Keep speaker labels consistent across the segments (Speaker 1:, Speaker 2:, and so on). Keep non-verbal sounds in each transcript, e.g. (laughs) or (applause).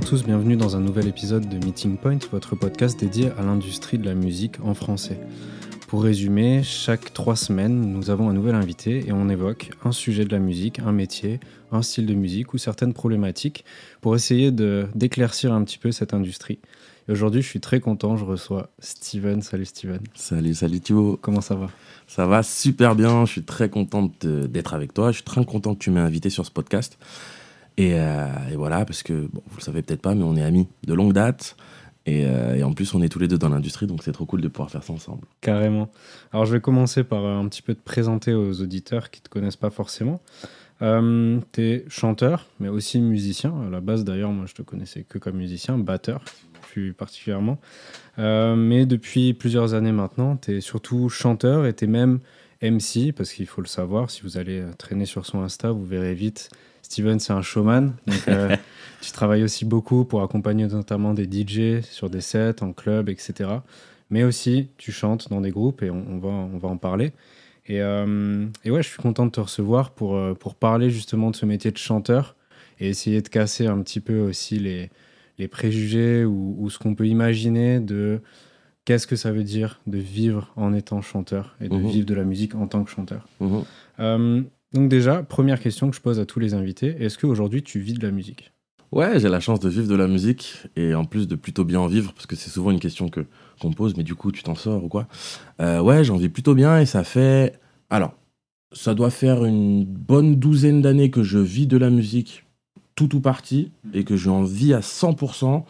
Speaker 1: à tous, bienvenue dans un nouvel épisode de Meeting Point, votre podcast dédié à l'industrie de la musique en français. Pour résumer, chaque trois semaines, nous avons un nouvel invité et on évoque un sujet de la musique, un métier, un style de musique ou certaines problématiques pour essayer d'éclaircir un petit peu cette industrie. Et aujourd'hui, je suis très content, je reçois Steven. Salut Steven.
Speaker 2: Salut, salut Thibaut.
Speaker 1: Comment ça va?
Speaker 2: Ça va super bien, je suis très content d'être avec toi, je suis très content que tu m'aies invité sur ce podcast. Euh, et, voilà, parce que bon, vous le savez peut-être pas, mais on est amis de longue date. Euh, et, en plus, on est tous les deux dans l'industrie, donc c'est trop cool de pouvoir faire ça ensemble.
Speaker 1: Carrément. Alors, je vais commencer par euh, un petit peu te présenter aux auditeurs qui ne te connaissent pas forcément. tu es chanteur, mais aussi musicien. À la base, d'ailleurs, moi, je te connaissais que comme musicien, batteur, plus particulièrement. mais depuis plusieurs années maintenant, tu es surtout chanteur et tu es même MC, parce qu'il faut le savoir, si vous allez traîner sur son Insta, vous verrez vite Steven, c'est un showman. Donc, euh, (laughs) tu travailles aussi beaucoup pour accompagner notamment des DJ sur des sets, en club, etc. Mais aussi, tu chantes dans des groupes et on, va, on va en parler. Et, euh, et, ouais, je suis content de te recevoir pour, euh, pour parler justement de ce métier de chanteur et essayer de casser un petit peu aussi les, les préjugés ou, ce qu'on peut imaginer de qu'est-ce que ça veut dire de vivre en étant chanteur et de mmh vivre de la musique en tant que chanteur. Mmh donc déjà, première question que je pose à tous les invités, est-ce qu'aujourd'hui tu vis de la musique?
Speaker 2: Ouais, j'ai la chance de vivre de la musique et en plus de plutôt bien en vivre, parce que c'est souvent une question que qu'on pose, mais du coup tu t'en sors ou quoi? Euh, ouais, j'en vis plutôt bien et ça fait... Alors, ça doit faire une bonne douzaine d'années que je vis de la musique tout ou partie et que j'en vis à 100%.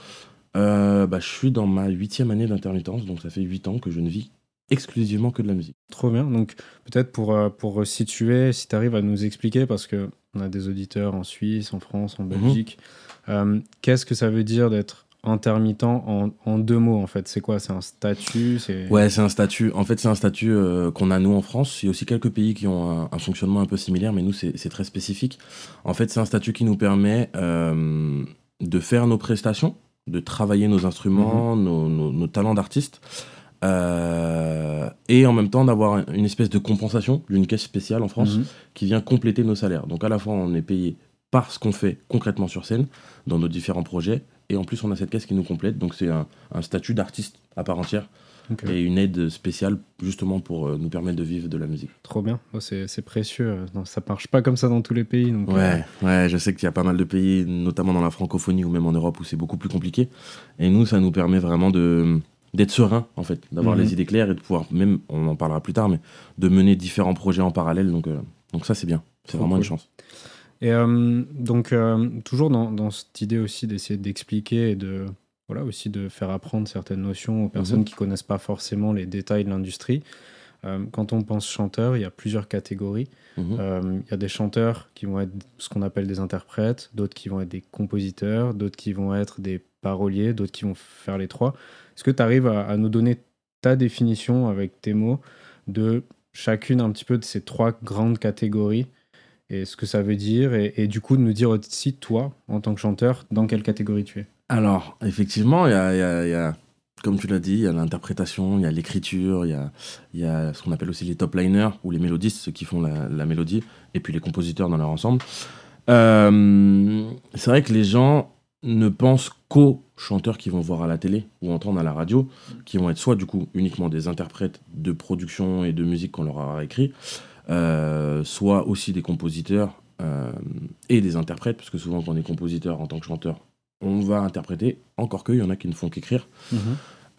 Speaker 2: Euh, bah, je suis dans ma huitième année d'intermittence, donc ça fait huit ans que je ne vis exclusivement que de la musique.
Speaker 1: Trop bien. Donc peut-être pour, euh, pour situer, si tu arrives à nous expliquer, parce qu'on a des auditeurs en Suisse, en France, en mhm. Belgique, euh, qu'est-ce que ça veut dire d'être intermittent en, en, deux mots en fait? C'est quoi? C'est un statut?
Speaker 2: Ouais, c'est un statut. En fait, c'est un statut euh, qu'on a nous en France. Il y a aussi quelques pays qui ont un, fonctionnement un peu similaire, mais nous, c'est très spécifique. En fait, c'est un statut qui nous permet de faire nos prestations, de travailler nos instruments, mhm. nos, nos, nos, talents d'artistes. Euh, et en même temps d'avoir une espèce de compensation d'une caisse spéciale en France mhm. qui vient compléter nos salaires. Donc à la fois on est payé par ce qu'on fait concrètement sur scène dans nos différents projets et en plus on a cette caisse qui nous complète. Donc c'est un, statut d'artiste à part entière. Et une aide spéciale justement pour euh, nous permettre de vivre de la musique.
Speaker 1: Trop bien, oh, c'est précieux. Non, ça marche pas comme ça dans tous les pays. Donc
Speaker 2: ouais, euh. ouais, je sais qu'il y a pas mal de pays, notamment dans la francophonie ou même en Europe, où c'est beaucoup plus compliqué. Et nous, ça nous permet vraiment de, d'être serein en fait, d'avoir les mhm. idées claires et de pouvoir même, on en parlera plus tard, mais de mener différents projets en parallèle. Donc, euh, donc ça c'est bien, c'est vraiment une chance.
Speaker 1: Et euh, donc euh, toujours dans, dans, cette idée aussi d'essayer d'expliquer et de voilà aussi de faire apprendre certaines notions aux personnes mhm. qui connaissent pas forcément les détails de l'industrie. quand on pense chanteur, il y a plusieurs catégories. Mhm. Il y a des chanteurs qui vont être ce qu'on appelle des interprètes, d'autres qui vont être des compositeurs, d'autres qui vont être des paroliers, d'autres qui vont faire les trois. Est-ce que tu arrives à, nous donner ta définition avec tes mots de chacune un petit peu de ces trois grandes catégories et ce que ça veut dire et, du coup de nous dire aussi toi en tant que chanteur dans quelle catégorie tu es?
Speaker 2: Alors effectivement il y a, comme tu l'as dit, il y a l'interprétation, il y a l'écriture, il y a, ce qu'on appelle aussi les top liners ou les mélodistes, ceux qui font la, mélodie, et puis les compositeurs dans leur ensemble. Euh, c'est vrai que les gens ne pensent qu'aux chanteurs qui vont voir à la télé ou entendre à la radio, qui vont être soit du coup uniquement des interprètes de production et de musique qu'on leur a écrit, euh, soit aussi des compositeurs euh, et des interprètes, parce que souvent quand on est compositeur en tant que chanteur, on va interpréter, encore qu'il y en a qui ne font qu'écrire. Mhm.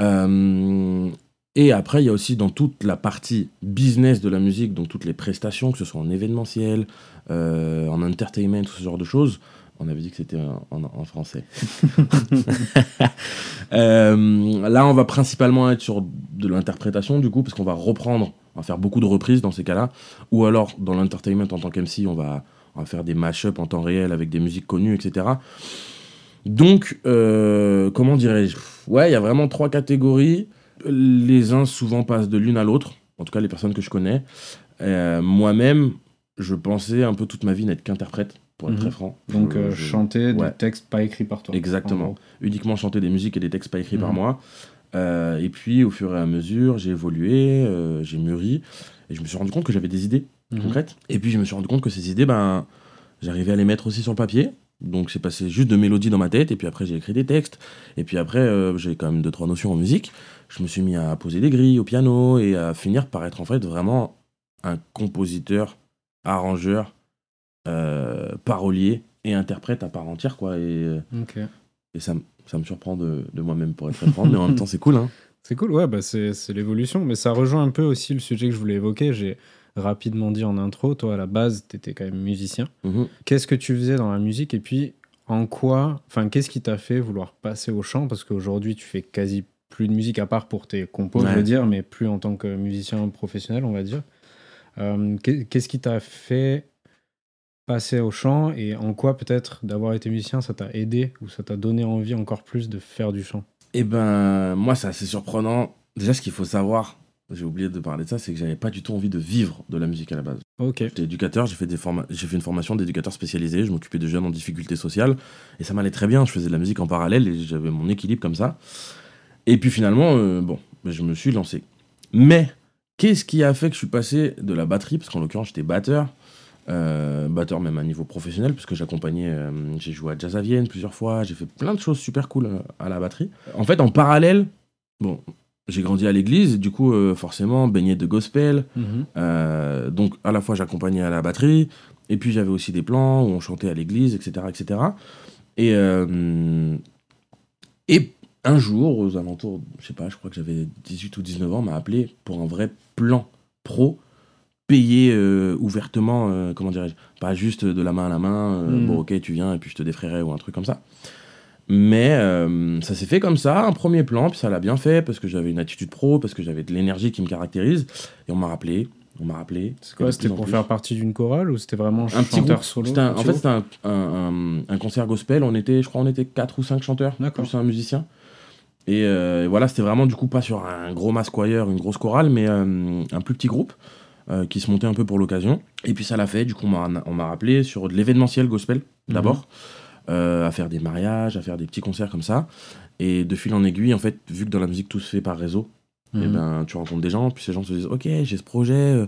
Speaker 2: Euh, et après, il y a aussi dans toute la partie business de la musique, donc toutes les prestations, que ce soit en événementiel, en entertainment, tout ce genre de choses, on avait dit que c'était en, français. (laughs) Euh, là, on va principalement être sur de l'interprétation, du coup, parce qu'on va reprendre, on va faire beaucoup de reprises dans ces cas-là. Ou alors, dans l'entertainment en tant qu'MC, on va, faire des mash-up en temps réel avec des musiques connues, etc. Donc, euh, comment dirais-je? Ouais, il y a vraiment trois catégories. Les uns souvent passent de l'une à l'autre, en tout cas les personnes que je connais. Euh, moi-même, je pensais un peu toute ma vie n'être qu'interprète pour être très mhm. franc.
Speaker 1: Donc euh, chanter des textes pas écrits par toi.
Speaker 2: Exactement. Uniquement chanter des musiques et des textes pas écrits par mhm. moi. Euh, et puis au fur et à mesure, j'ai évolué, euh, j'ai mûri, et je me suis rendu compte que j'avais des idées mhm. concrètes. Et puis je me suis rendu compte que ces idées, ben, j'arrivais à les mettre aussi sur le papier. Donc c'est passé juste de mélodies dans ma tête, et puis après j'ai écrit des textes, et puis après j'ai quand même deux trois notions en musique. Je me suis mis à poser des grilles au piano et à finir par être en fait vraiment un compositeur, arrangeur, euh, parolier et interprète à part entière quoi. Et,
Speaker 1: Ok.
Speaker 2: et ça, me- ça me surprend de, de moi-même pour être très franc, mais en même temps c'est cool hein. (laughs)
Speaker 1: C'est cool, ouais, bah c'est c'est l'évolution, mais ça rejoint un peu aussi le sujet que je voulais évoquer. J'ai rapidement dit en intro, toi à la base, tu étais quand même musicien.
Speaker 2: Mhm.
Speaker 1: Qu'est-ce que tu faisais dans la musique et puis en quoi, enfin, qu'est-ce qui t'a fait vouloir passer au chant? Parce qu'aujourd'hui, tu fais quasi plus de musique à part pour tes compos, je veux dire, mais plus en tant que musicien professionnel, on va dire. Euh, qu'est- Qu'est-ce qui t'a fait passer au chant et en quoi peut-être d'avoir été musicien, ça t'a aidé ou ça t'a donné envie encore plus de faire du chant?
Speaker 2: Eh ben, moi, c'est assez surprenant. Déjà, ce qu'il faut savoir, j'ai oublié de parler de ça, c'est que j'avais pas du tout envie de vivre de la musique à la base.
Speaker 1: Ok.
Speaker 2: J'étais éducateur, j'ai fait, des forma- j'ai fait une formation d'éducateur spécialisé, je m'occupais de jeunes en difficulté sociale, et ça m'allait très bien. Je faisais de la musique en parallèle et j'avais mon équilibre comme ça. Et puis finalement, euh, bon, ben, je me suis lancé. Mais, qu'est-ce qui a fait que je suis passé de la batterie, parce qu'en l'occurrence, j'étais batteur, euh, batteur même à niveau professionnel, parce que j'accompagnais, euh, j'ai joué à Jazz à Vienne plusieurs fois, j'ai fait plein de choses super cool euh, à la batterie. En fait, en parallèle, bon, j'ai grandi à l'église, du coup, euh, forcément, baigné de gospel,
Speaker 1: Mhm.
Speaker 2: euh, donc à la fois j'accompagnais à la batterie, et puis j'avais aussi des plans où on chantait à l'église, etc. etc. Et, et un jour, aux alentours, je sais pas, je crois que j'avais 18 ou 19 ans, m'a appelé pour un vrai plan pro, payé euh, ouvertement, euh, comment dirais-je, pas juste de la main à la main, euh,
Speaker 1: Mhm.
Speaker 2: bon ok tu viens et puis je te défrayerai ou un truc comme ça. Mais euh, ça s'est fait comme ça, un premier plan, puis ça l'a bien fait parce que j'avais une attitude pro, parce que j'avais de l'énergie qui me caractérise. Et on m'a rappelé, on m'a rappelé.
Speaker 1: C'est quoi
Speaker 2: de
Speaker 1: C'était pour
Speaker 2: plus.
Speaker 1: faire partie d'une chorale ou c'était vraiment
Speaker 2: un petit
Speaker 1: chanteur
Speaker 2: groupe.
Speaker 1: solo
Speaker 2: un- en fait, c'était un, un- un- un concert gospel. On était, je crois, on était 4 ou 5 chanteurs, plus un musicien. Et euh, voilà, c'était vraiment du coup pas sur un gros mass choir, une grosse chorale, mais euh, un plus petit groupe euh, qui se montait un peu pour l'occasion. Et puis ça l'a fait. Du coup, on m'a rappelé sur de l'événementiel gospel
Speaker 1: Mhm.
Speaker 2: d'abord, euh, à faire des mariages, à faire des petits concerts comme ça. Et de fil en aiguille, en fait, vu que dans la musique tout se fait par réseau, et
Speaker 1: Mhm.
Speaker 2: ben tu rencontres des gens, puis ces gens se disent ok j'ai ce projet euh,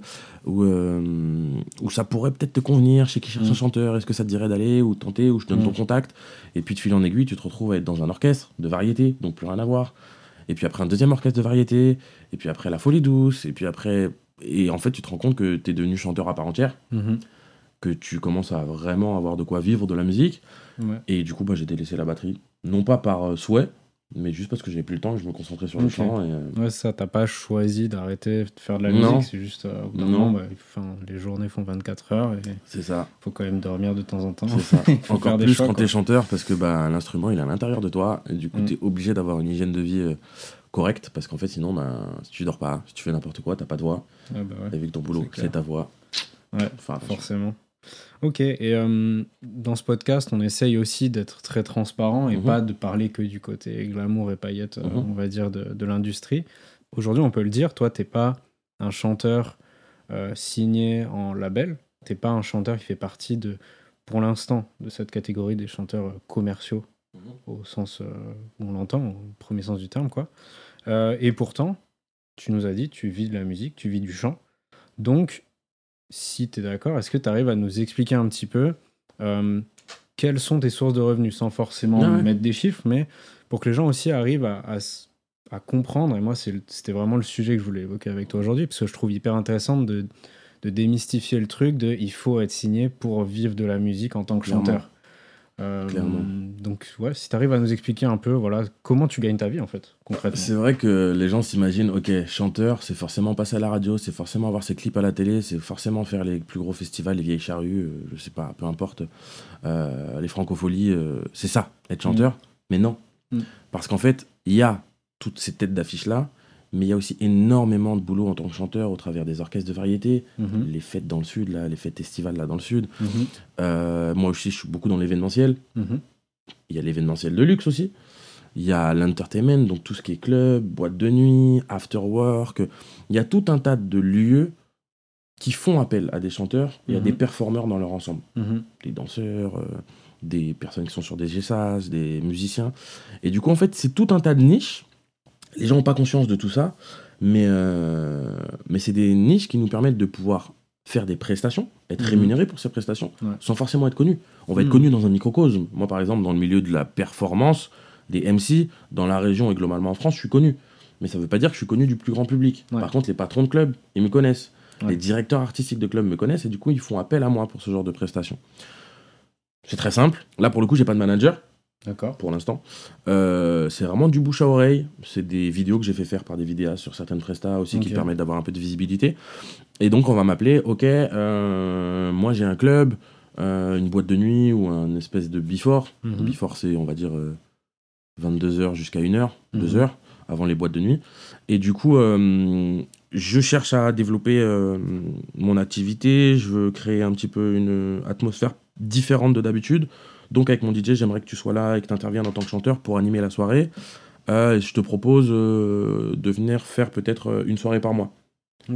Speaker 2: où ça pourrait peut-être te convenir, chez qui cherche un chanteur, est-ce que ça te dirait d'aller ou de tenter, ou je te donne ton contact, et puis de fil en aiguille tu te retrouves à être dans un orchestre de variété, donc plus rien à voir, et puis après un deuxième orchestre de variété, et puis après la folie douce, et puis après, et en fait tu te rends compte que tu es devenu chanteur à part entière,
Speaker 1: Mhm.
Speaker 2: que tu commences à vraiment avoir de quoi vivre de la musique,
Speaker 1: Ouais.
Speaker 2: et du coup bah, j'ai délaissé la batterie, non pas par euh, souhait, mais juste parce que j'avais plus le temps et je me concentrais sur le chant, et, euh,
Speaker 1: Ouais, ça, t'as pas choisi d'arrêter de faire de la
Speaker 2: Non.
Speaker 1: musique, c'est juste, euh, au
Speaker 2: Non.
Speaker 1: moment, bah, enfin, les journées font 24 heures et
Speaker 2: c'est ça.
Speaker 1: faut quand même dormir de temps en temps.
Speaker 2: C'est ça. (laughs) Encore plus
Speaker 1: choix,
Speaker 2: quand t'es chanteur, parce que bah, l'instrument, il est à l'intérieur de toi, et du coup,
Speaker 1: Mm.
Speaker 2: t'es obligé d'avoir une hygiène de vie euh, correcte, parce qu'en fait, sinon, bah, si tu dors pas, si tu fais n'importe quoi, t'as pas de voix,
Speaker 1: Ah bah ouais,
Speaker 2: et vu que ton boulot,
Speaker 1: C'est
Speaker 2: ta voix.
Speaker 1: Ouais,
Speaker 2: Enfin,
Speaker 1: forcément. Ok, et euh, dans ce podcast, on essaye aussi d'être très transparent et
Speaker 2: Mhm.
Speaker 1: pas de parler que du côté glamour et paillettes, euh,
Speaker 2: Mhm.
Speaker 1: on va dire, de, de l'industrie. Aujourd'hui, on peut le dire, toi, t'es pas un chanteur euh, signé en label, t'es pas un chanteur qui fait partie de, pour l'instant, de cette catégorie des chanteurs commerciaux au sens euh, où on l'entend, au premier sens du terme, quoi. Et pourtant, tu nous as dit, tu vis de la musique, tu vis du chant. Donc, si tu es d'accord, est-ce que tu arrives à nous expliquer un petit peu euh, quelles sont tes sources de revenus, sans forcément
Speaker 2: Ah ouais.
Speaker 1: mettre des chiffres, mais pour que les gens aussi arrivent à, à s- à comprendre, et moi c'était vraiment le sujet que je voulais évoquer avec toi aujourd'hui, parce que je trouve hyper intéressant de, de démystifier le truc de il faut être signé pour vivre de la musique en tant que chanteur. Euh, donc, ouais, si tu arrives à nous expliquer un peu voilà, comment tu gagnes ta vie, en fait, concrètement.
Speaker 2: C'est vrai que les gens s'imaginent, ok, chanteur, c'est forcément passer à la radio, c'est forcément avoir ses clips à la télé, c'est forcément faire les plus gros festivals, les vieilles charrues, euh, je sais pas, peu importe, euh, les francopholies, c'est ça, être chanteur. Mais non.
Speaker 1: Mm.
Speaker 2: Parce qu'en fait, il y a toutes ces têtes d'affiches-là, mais il y a aussi énormément de boulot en tant que chanteur au travers des orchestres de variété,
Speaker 1: Mhm,
Speaker 2: les fêtes dans le sud, là, les fêtes estivales là dans le sud.
Speaker 1: mhm,
Speaker 2: Euh, moi aussi, je suis beaucoup dans l'événementiel.
Speaker 1: mhm.
Speaker 2: Il y a l'événementiel de luxe aussi. Il y a l'entertainment, donc tout ce qui est club, boîte de nuit, after work. Il y a tout un tas de lieux qui font appel à des chanteurs et à des performeurs dans leur ensemble. Des danseurs, euh, des personnes qui sont sur des GSAS, des musiciens. Et du coup, en fait, c'est tout un tas de niches. Les gens n'ont pas conscience de tout ça, mais, euh, mais c'est des niches qui nous permettent de pouvoir faire des prestations, être
Speaker 1: Mhm.
Speaker 2: rémunéré pour ces prestations,
Speaker 1: Ouais.
Speaker 2: sans forcément être connu. On va être
Speaker 1: Mhm.
Speaker 2: connu dans un microcosme. Moi, par exemple, dans le milieu de la performance, des MC, dans la région et globalement en France, je suis connu. Mais ça ne veut pas dire que je suis connu du plus grand public.
Speaker 1: Ouais.
Speaker 2: Par contre, les patrons de clubs, ils me connaissent.
Speaker 1: Ouais.
Speaker 2: Les directeurs artistiques de clubs me connaissent et du coup, ils font appel à moi pour ce genre de prestations. C'est très simple. Là, pour le coup, j'ai pas de manager
Speaker 1: D'accord.
Speaker 2: pour l'instant. Euh, c'est vraiment du bouche à oreille. C'est des vidéos que j'ai fait faire par des vidéastes sur certaines prestas aussi qui permettent d'avoir un peu de visibilité. Et donc, on va m'appeler, ok, euh, moi j'ai un club, euh, une boîte de nuit ou un espèce de before.
Speaker 1: Mhm.
Speaker 2: Before, c'est, on va dire, 22h jusqu'à 1h,
Speaker 1: Mhm.
Speaker 2: 2h avant les boîtes de nuit. Et du coup, je cherche à développer mon activité. Je veux créer un petit peu une atmosphère différente de d'habitude. Donc, avec mon DJ, j'aimerais que tu sois là et que tu interviennes en tant que chanteur pour animer la soirée. Euh, et je te propose euh, de venir faire peut-être euh, une soirée par mois.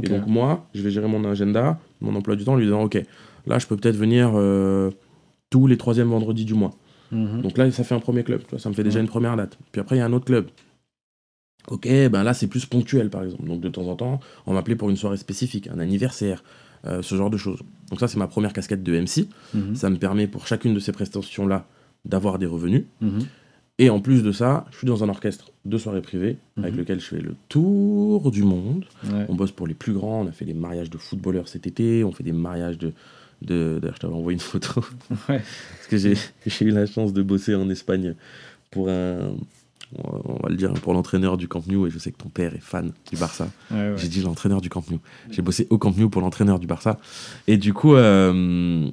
Speaker 2: Et donc, moi, je vais gérer mon agenda, mon emploi du temps, en lui disant Ok, là, je peux peut-être venir euh, tous les troisièmes vendredis du mois.
Speaker 1: Mhm.
Speaker 2: Donc là, ça fait un premier club, tu vois, ça me fait déjà une première date. Puis après, il y a un autre club. Ok, ben là, c'est plus ponctuel, par exemple. Donc de temps en temps, on m'appelait pour une soirée spécifique, un anniversaire, euh, ce genre de choses. Donc ça, c'est ma première casquette de MC.
Speaker 1: Mhm.
Speaker 2: Ça me permet pour chacune de ces prestations-là d'avoir des revenus.
Speaker 1: Mhm.
Speaker 2: Et en plus de ça, je suis dans un orchestre de soirées privées avec
Speaker 1: Mhm.
Speaker 2: lequel je fais le tour du monde.
Speaker 1: Ouais.
Speaker 2: On bosse pour les plus grands. On a fait des mariages de footballeurs cet été. On fait des mariages de. de D'ailleurs, je t'avais envoyé une photo. (laughs)
Speaker 1: Ouais.
Speaker 2: Parce que j'ai (laughs) j'ai eu la chance de bosser en Espagne pour un. On va le dire, pour l'entraîneur du Camp Nou. Et je sais que ton père est fan du Barça.
Speaker 1: Ouais, ouais.
Speaker 2: J'ai dit l'entraîneur du Camp Nou. J'ai bossé au Camp Nou pour l'entraîneur du Barça. Et du coup, euh,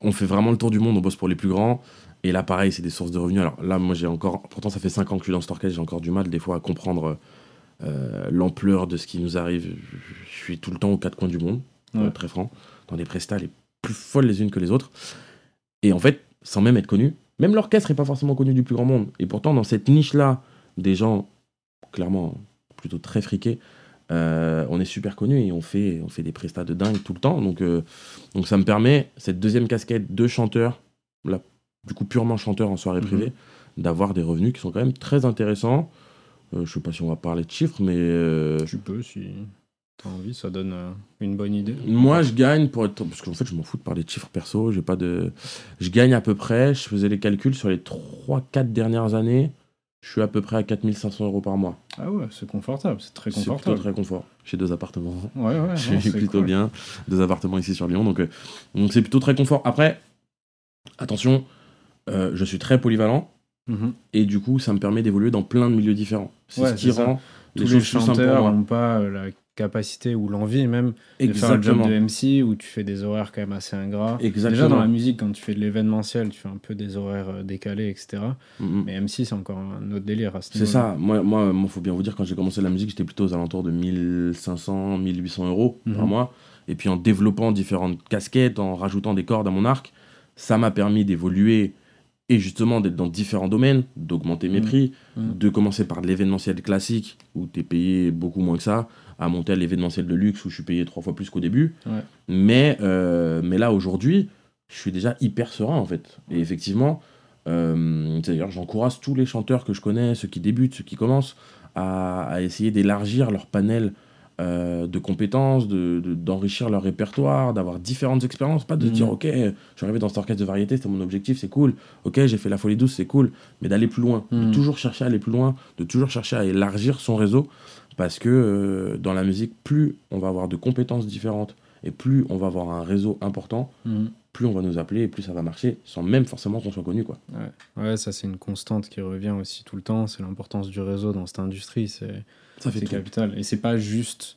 Speaker 2: on fait vraiment le tour du monde. On bosse pour les plus grands. Et là, pareil, c'est des sources de revenus. Alors là, moi, j'ai encore. Pourtant, ça fait 5 ans que je suis dans cet orchestre. J'ai encore du mal, des fois, à comprendre euh, l'ampleur de ce qui nous arrive. Je suis tout le temps aux quatre coins du monde,
Speaker 1: Ouais.
Speaker 2: très franc, dans des prestats les plus folles les unes que les autres. Et en fait, sans même être connu, même l'orchestre n'est pas forcément connu du plus grand monde. Et pourtant, dans cette niche-là, des gens, clairement, plutôt très friqués, euh, on est super connus et on fait, on fait des prestats de dingue tout le temps. Donc, euh, donc ça me permet, cette deuxième casquette de chanteur, là, du coup purement chanteur en soirée
Speaker 1: Mhm.
Speaker 2: privée, d'avoir des revenus qui sont quand même très intéressants. Euh, je sais pas si on va parler de chiffres, mais
Speaker 1: Tu peux si t'as envie, ça donne euh, une bonne idée.
Speaker 2: moi je gagne pour être. Parce qu'en fait, je m'en fous de parler de chiffres perso. J'ai pas de. Je gagne à peu près, je faisais les calculs sur les 3-4 dernières années, je suis à peu près à 4500 euros par mois.
Speaker 1: Ah ouais, c'est confortable, c'est très
Speaker 2: C'est plutôt
Speaker 1: confortable.
Speaker 2: très confort. J'ai deux appartements.
Speaker 1: Ouais, ouais, (laughs)
Speaker 2: Je
Speaker 1: c'est
Speaker 2: plutôt
Speaker 1: cool.
Speaker 2: bien. Deux appartements ici sur Lyon. Donc, euh, donc c'est plutôt très confort. Après, attention, euh, je suis très polyvalent.
Speaker 1: Mhm.
Speaker 2: Et du coup, ça me permet d'évoluer dans plein de milieux différents. C'est
Speaker 1: Ouais,
Speaker 2: ce qui
Speaker 1: ça.
Speaker 2: rend les
Speaker 1: Tous les chanteurs n'ont pas la capacité ou l'envie même de faire un job
Speaker 2: Exactement.
Speaker 1: de MC où tu fais des horaires quand même assez ingrats.
Speaker 2: Exactement.
Speaker 1: Déjà dans la musique, quand tu fais de l'événementiel, tu fais un peu des horaires euh, décalés, etc.
Speaker 2: Mhm.
Speaker 1: Mais MC, c'est encore un autre délire à ce
Speaker 2: C'est ça. Moi, moi, moi, faut bien vous dire, quand j'ai commencé la musique, j'étais plutôt aux alentours de 1500, 1800 euros par
Speaker 1: Mhm.
Speaker 2: mois. Et puis en développant différentes casquettes, en rajoutant des cordes à mon arc, ça m'a permis d'évoluer et justement d'être dans différents domaines, d'augmenter mes
Speaker 1: Mhm.
Speaker 2: prix,
Speaker 1: Mhm.
Speaker 2: de commencer par de l'événementiel classique où tu es payé beaucoup moins que ça, à monter à l'événementiel de luxe où je suis payé trois fois plus qu'au début.
Speaker 1: Ouais.
Speaker 2: Mais, euh, mais là, aujourd'hui, je suis déjà hyper serein en fait. Et effectivement, euh, d'ailleurs, j'encourage tous les chanteurs que je connais, ceux qui débutent, ceux qui commencent, à, à essayer d'élargir leur panel euh, de compétences, de- de- d'enrichir leur répertoire, d'avoir différentes expériences. Pas de se
Speaker 1: Mhm.
Speaker 2: dire, ok, je suis arrivé dans cet orchestre de variété, c'était mon objectif, c'est cool. Ok, j'ai fait la folie douce, c'est cool. Mais d'aller plus loin, de
Speaker 1: Mhm.
Speaker 2: toujours chercher à aller plus loin, de toujours chercher à élargir son réseau. Parce que euh, dans la musique, plus on va avoir de compétences différentes et plus on va avoir un réseau important,
Speaker 1: Mhm.
Speaker 2: plus on va nous appeler et plus ça va marcher sans même forcément qu'on soit connu. Quoi.
Speaker 1: Ouais. ouais, ça c'est une constante qui revient aussi tout le temps. C'est l'importance du réseau dans cette industrie. C'est capital. Et c'est pas juste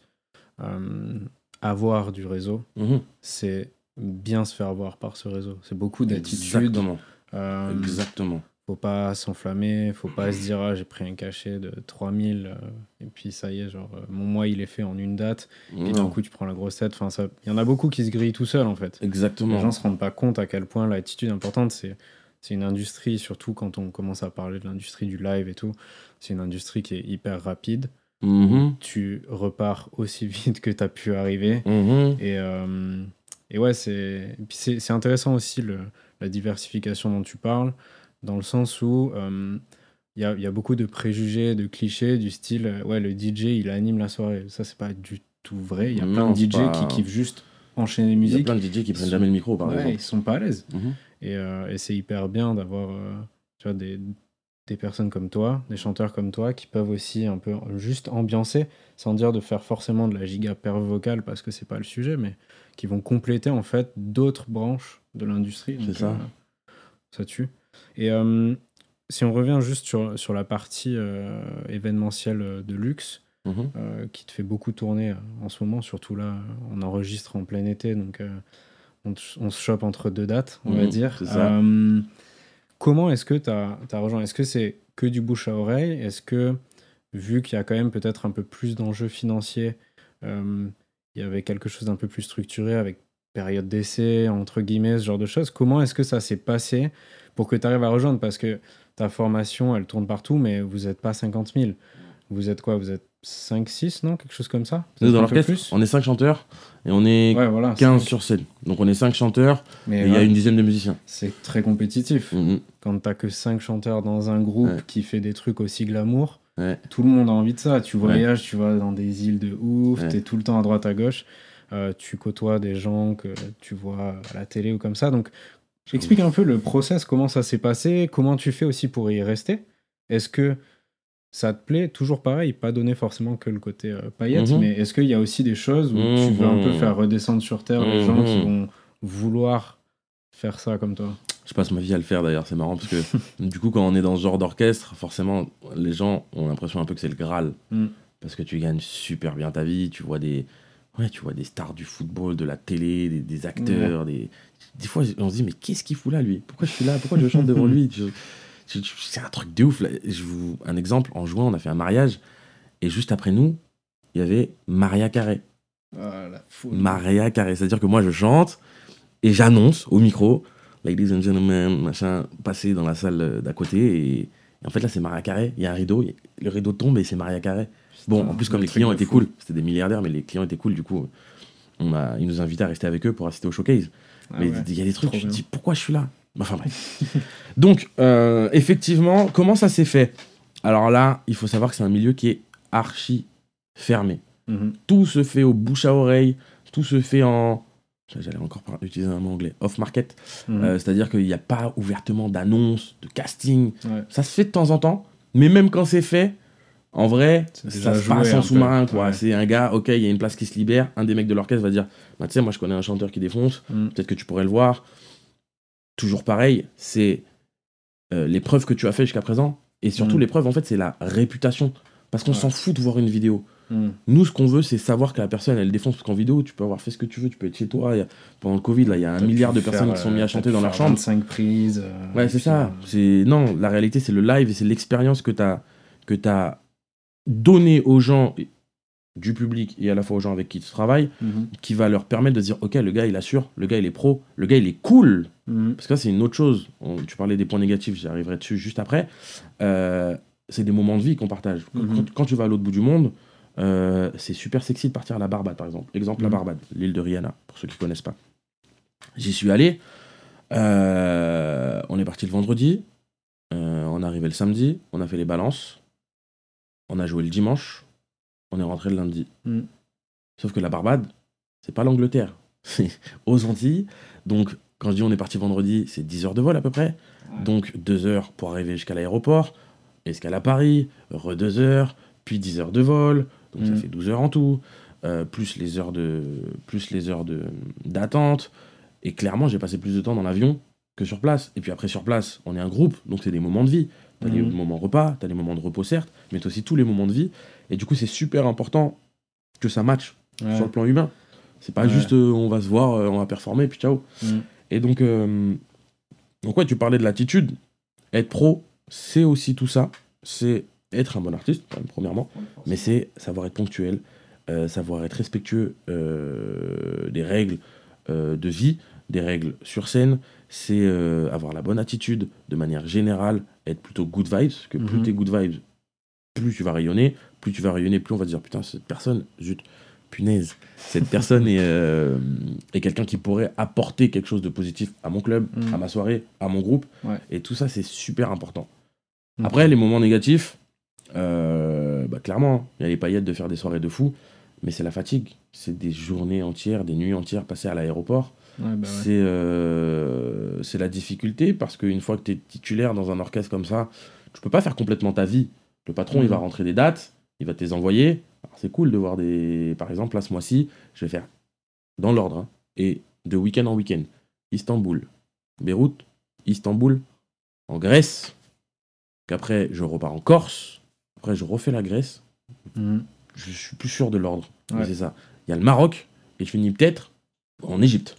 Speaker 1: euh, avoir du réseau,
Speaker 2: Mhm.
Speaker 1: c'est bien se faire voir par ce réseau. C'est beaucoup d'attitude.
Speaker 2: Exactement.
Speaker 1: Euh,
Speaker 2: Exactement.
Speaker 1: Faut pas s'enflammer, faut pas se dire ah, j'ai pris un cachet de 3000 euh, et puis ça y est, genre euh, mon mois il est fait en une date. Puis d'un coup tu prends la grosse tête. Enfin, ça- il y en a beaucoup qui se grillent tout seuls en fait.
Speaker 2: Exactement.
Speaker 1: Les gens se rendent pas compte à quel point l'attitude est importante. C'est c'est une industrie, surtout quand on commence à parler de l'industrie du live et tout. C'est une industrie qui est hyper rapide.
Speaker 2: Mhm.
Speaker 1: Tu repars aussi (laughs) vite que tu as pu arriver.
Speaker 2: Mhm.
Speaker 1: Et, euh, et ouais, et c'est c'est intéressant aussi le, la diversification dont tu parles, dans le sens où euh, il y, a, il y a beaucoup de préjugés, de clichés du style euh, ouais, le DJ il anime la soirée. Ça, c'est pas du tout vrai. Il y a
Speaker 2: Non,
Speaker 1: plein de DJ
Speaker 2: pas-
Speaker 1: qui kiffent juste enchaîner les
Speaker 2: Il y a
Speaker 1: musiques.
Speaker 2: plein de DJ qui prennent
Speaker 1: sont-
Speaker 2: jamais le micro, par
Speaker 1: Ouais,
Speaker 2: exemple.
Speaker 1: ils sont pas à l'aise.
Speaker 2: Mhm.
Speaker 1: Et, euh, et c'est hyper bien d'avoir euh, des, des personnes comme toi, des chanteurs comme toi, qui peuvent aussi un peu juste ambiancer, sans dire de faire forcément de la giga perf vocale, parce que c'est pas le sujet, mais qui vont compléter en fait d'autres branches de l'industrie.
Speaker 2: C'est ça.
Speaker 1: euh, ça tue. Et euh, si on revient juste sur, sur la partie euh, événementielle de luxe,
Speaker 2: Mhm.
Speaker 1: euh, qui te fait beaucoup tourner euh, en ce moment, surtout là, on enregistre en plein été, donc euh, on, se chope entre deux dates, on va
Speaker 2: Mhm,
Speaker 1: dire. Euh, comment est-ce que tu as, rejoint? Est-ce que c'est que du bouche à oreille? Est-ce que, vu qu'il y a quand même peut-être un peu plus d'enjeux financiers, euh, il y avait quelque chose d'un peu plus structuré avec période d'essai, entre guillemets, ce genre de choses, comment est-ce que ça s'est passé pour que tu arrives à rejoindre Parce que ta formation, elle tourne partout, mais vous n'êtes pas 50 000. Vous êtes quoi? Vous êtes 5, 6, non? Quelque chose comme ça?
Speaker 2: Nous, dans l'orchestre, on est 5 chanteurs et on est
Speaker 1: Ouais, voilà.
Speaker 2: 15
Speaker 1: cinq.
Speaker 2: sur scène. Donc on est 5 chanteurs
Speaker 1: Mais
Speaker 2: et il y a une dizaine de musiciens.
Speaker 1: c'est très compétitif.
Speaker 2: Mhm.
Speaker 1: Quand t'as que 5 chanteurs dans un groupe
Speaker 2: Ouais.
Speaker 1: qui fait des trucs aussi glamour,
Speaker 2: Ouais.
Speaker 1: tout le monde a envie de ça. Tu voyages, tu vas dans des îles de ouf, t'es tout le temps à droite à gauche. Euh, tu côtoies des gens que tu vois à la télé ou comme ça. Donc, explique un peu le process, comment ça s'est passé, comment tu fais aussi pour y rester. Est-ce que ça te plaît Toujours pareil, pas donner forcément que le côté euh, paillettes,
Speaker 2: Mhm.
Speaker 1: mais est-ce qu'il y a aussi des choses où tu veux un peu
Speaker 2: Mhm.
Speaker 1: faire redescendre sur terre les gens qui
Speaker 2: Mhm.
Speaker 1: vont vouloir faire ça comme toi?
Speaker 2: Je passe ma vie à le faire d'ailleurs, c'est marrant parce que (laughs) du coup, quand on est dans ce genre d'orchestre, forcément, les gens ont l'impression un peu que c'est le Graal.
Speaker 1: Mm.
Speaker 2: Parce que tu gagnes super bien ta vie, tu vois des, ouais, tu vois des stars du football, de la télé, des, des acteurs. Des... des fois, on se dit, mais qu'est-ce qu'il fout là, lui? Pourquoi je suis là? Pourquoi je chante devant lui? (laughs) Je- je- je- C'est un truc de ouf. là. Je vous... Un exemple, en juin, on a fait un mariage et juste après nous, il y avait Maria Carré.
Speaker 1: Ah, la.
Speaker 2: Maria Carré. C'est-à-dire que moi, je chante et j'annonce au micro, Ladies and gentlemen, machin, passer dans la salle d'à côté. Et, et en fait, là, c'est Maria Carré. Il y a un rideau, le rideau tombe et c'est Maria Carré. Bon, en plus, comme
Speaker 1: le
Speaker 2: les clients étaient
Speaker 1: fou.
Speaker 2: cool, c'était des milliardaires, mais les clients étaient cool, du coup, on a, ils nous invitaient à rester avec eux pour assister au showcase.
Speaker 1: Ah
Speaker 2: mais
Speaker 1: ouais.
Speaker 2: il y a des trucs, te
Speaker 1: bien.
Speaker 2: dis, pourquoi je suis là? Enfin bref. (laughs) Donc, euh, effectivement, comment ça s'est fait? Alors là, il faut savoir que c'est un milieu qui est archi fermé
Speaker 1: Mhm.
Speaker 2: tout se fait au bouche à oreille, tout se fait en. J'allais encore utiliser un mot anglais, off-market.
Speaker 1: Mhm.
Speaker 2: Euh, C'est-à-dire qu'il n'y a pas ouvertement d'annonce, de casting.
Speaker 1: Ouais.
Speaker 2: Ça se fait de temps en temps, mais même quand c'est fait, en vrai, ça se passe en sous-marin. quoi.
Speaker 1: ouais.
Speaker 2: C'est un gars, ok, il y a une place qui se libère. Un des mecs de l'orchestre va dire bah, Tu sais, moi je connais un chanteur qui défonce,
Speaker 1: Mhm.
Speaker 2: peut-être que tu pourrais le voir. Toujours pareil, c'est euh, les preuves que tu as fait jusqu'à présent. Et surtout,
Speaker 1: Mhm.
Speaker 2: les preuves, en fait, c'est la réputation. Parce qu'on
Speaker 1: Ouais.
Speaker 2: s'en fout de voir une vidéo.
Speaker 1: Mhm.
Speaker 2: Nous, ce qu'on veut, c'est savoir que la personne, elle défonce. Parce qu'en vidéo, tu peux avoir fait ce que tu veux. Tu peux être chez toi. A- pendant le Covid, là, il y a un milliard de personnes
Speaker 1: faire,
Speaker 2: qui sont mis
Speaker 1: euh,
Speaker 2: à chanter
Speaker 1: t'as pu
Speaker 2: dans leur chambre.
Speaker 1: 25 prises. euh,
Speaker 2: Ouais, c'est ça.
Speaker 1: euh,
Speaker 2: C'est Non, la réalité, c'est le live et c'est l'expérience que tu as, que as donné aux gens, du public et à la fois aux gens avec qui tu travailles,
Speaker 1: mhm.
Speaker 2: qui va leur permettre de dire Ok, le gars, il assure. Le gars, il est pro. Le gars, il est cool.
Speaker 1: Mhm.
Speaker 2: Parce que là, c'est une autre chose. On- tu parlais des points négatifs, j'y arriverai dessus juste après. Euh, c'est des moments de vie qu'on partage. Quand-
Speaker 1: Mhm.
Speaker 2: Quand, quand tu vas à l'autre bout du monde, euh, c'est super sexy de partir à la Barbade, par exemple. Exemple, la. Barbade, l'île de Rihanna, pour ceux qui connaissent pas. J'y suis allé. Euh, on est parti le vendredi. On est arrivé le samedi. On a fait les balances. On a joué le dimanche. On est rentré le lundi.
Speaker 1: Mhm.
Speaker 2: Sauf que la Barbade, c'est pas l'Angleterre. (laughs) C'est aux Antilles. Donc, quand je dis on est parti vendredi, c'est 10 heures de vol à peu près.
Speaker 1: Ouais.
Speaker 2: Donc, 2 heures pour arriver jusqu'à l'aéroport, escale à Paris, re 2 heures, puis 10 heures de vol. Donc, ça
Speaker 1: Mhm.
Speaker 2: fait 12 heures en tout. euh, plus les heures de plus les heures de d'attente et clairement j'ai passé plus de temps dans l'avion que sur place et puis après sur place on est un groupe donc c'est des moments de vie t'as les
Speaker 1: Mhm.
Speaker 2: moments repas t'as les moments de repos certes mais t'as aussi tous les moments de vie et du coup c'est super important que ça matche
Speaker 1: Ouais.
Speaker 2: sur le plan humain. C'est pas
Speaker 1: Ouais.
Speaker 2: juste euh, on va se voir, euh, on va performer, puis ciao.
Speaker 1: Mhm.
Speaker 2: Et donc, euh, donc ouais, tu parlais de l'attitude. Être pro, c'est aussi tout ça. C'est être un bon artiste, quand même, premièrement, mais c'est savoir être ponctuel, savoir être respectueux des règles de vie, des règles sur scène. C'est euh, avoir la bonne attitude de manière générale, être plutôt good vibes, parce que plus
Speaker 1: Mhm.
Speaker 2: t'es good vibes, plus tu vas rayonner, plus tu vas rayonner, plus on va te dire putain, cette personne, zut, punaise, cette personne est, euh, est quelqu'un qui pourrait apporter quelque chose de positif à mon club,
Speaker 1: Mhm.
Speaker 2: à ma soirée, à mon groupe.
Speaker 1: Ouais.
Speaker 2: Et tout ça, c'est super important.
Speaker 1: Mhm.
Speaker 2: Après, les moments négatifs, euh, bah, clairement, il y a les paillettes de faire des soirées de fou. Mais c'est la fatigue. C'est des journées entières, des nuits entières passées à l'aéroport.
Speaker 1: Ouais, bah ouais.
Speaker 2: C'est euh, c'est la difficulté parce qu'une fois que tu es titulaire dans un orchestre comme ça, tu peux pas faire complètement ta vie. Le patron, il va rentrer des dates, il va te les envoyer. C'est cool de voir des. Par exemple, là, ce mois-ci, je vais faire dans l'ordre. hein, et de week-end en week-end. Istanbul, Beyrouth, Istanbul, en Grèce. Qu'après, je repars en Corse. Après, je refais la Grèce.
Speaker 1: Mhm.
Speaker 2: Je suis plus sûr de l'ordre.
Speaker 1: Ouais.
Speaker 2: C'est ça. Il y a le Maroc et je finis peut-être en Égypte.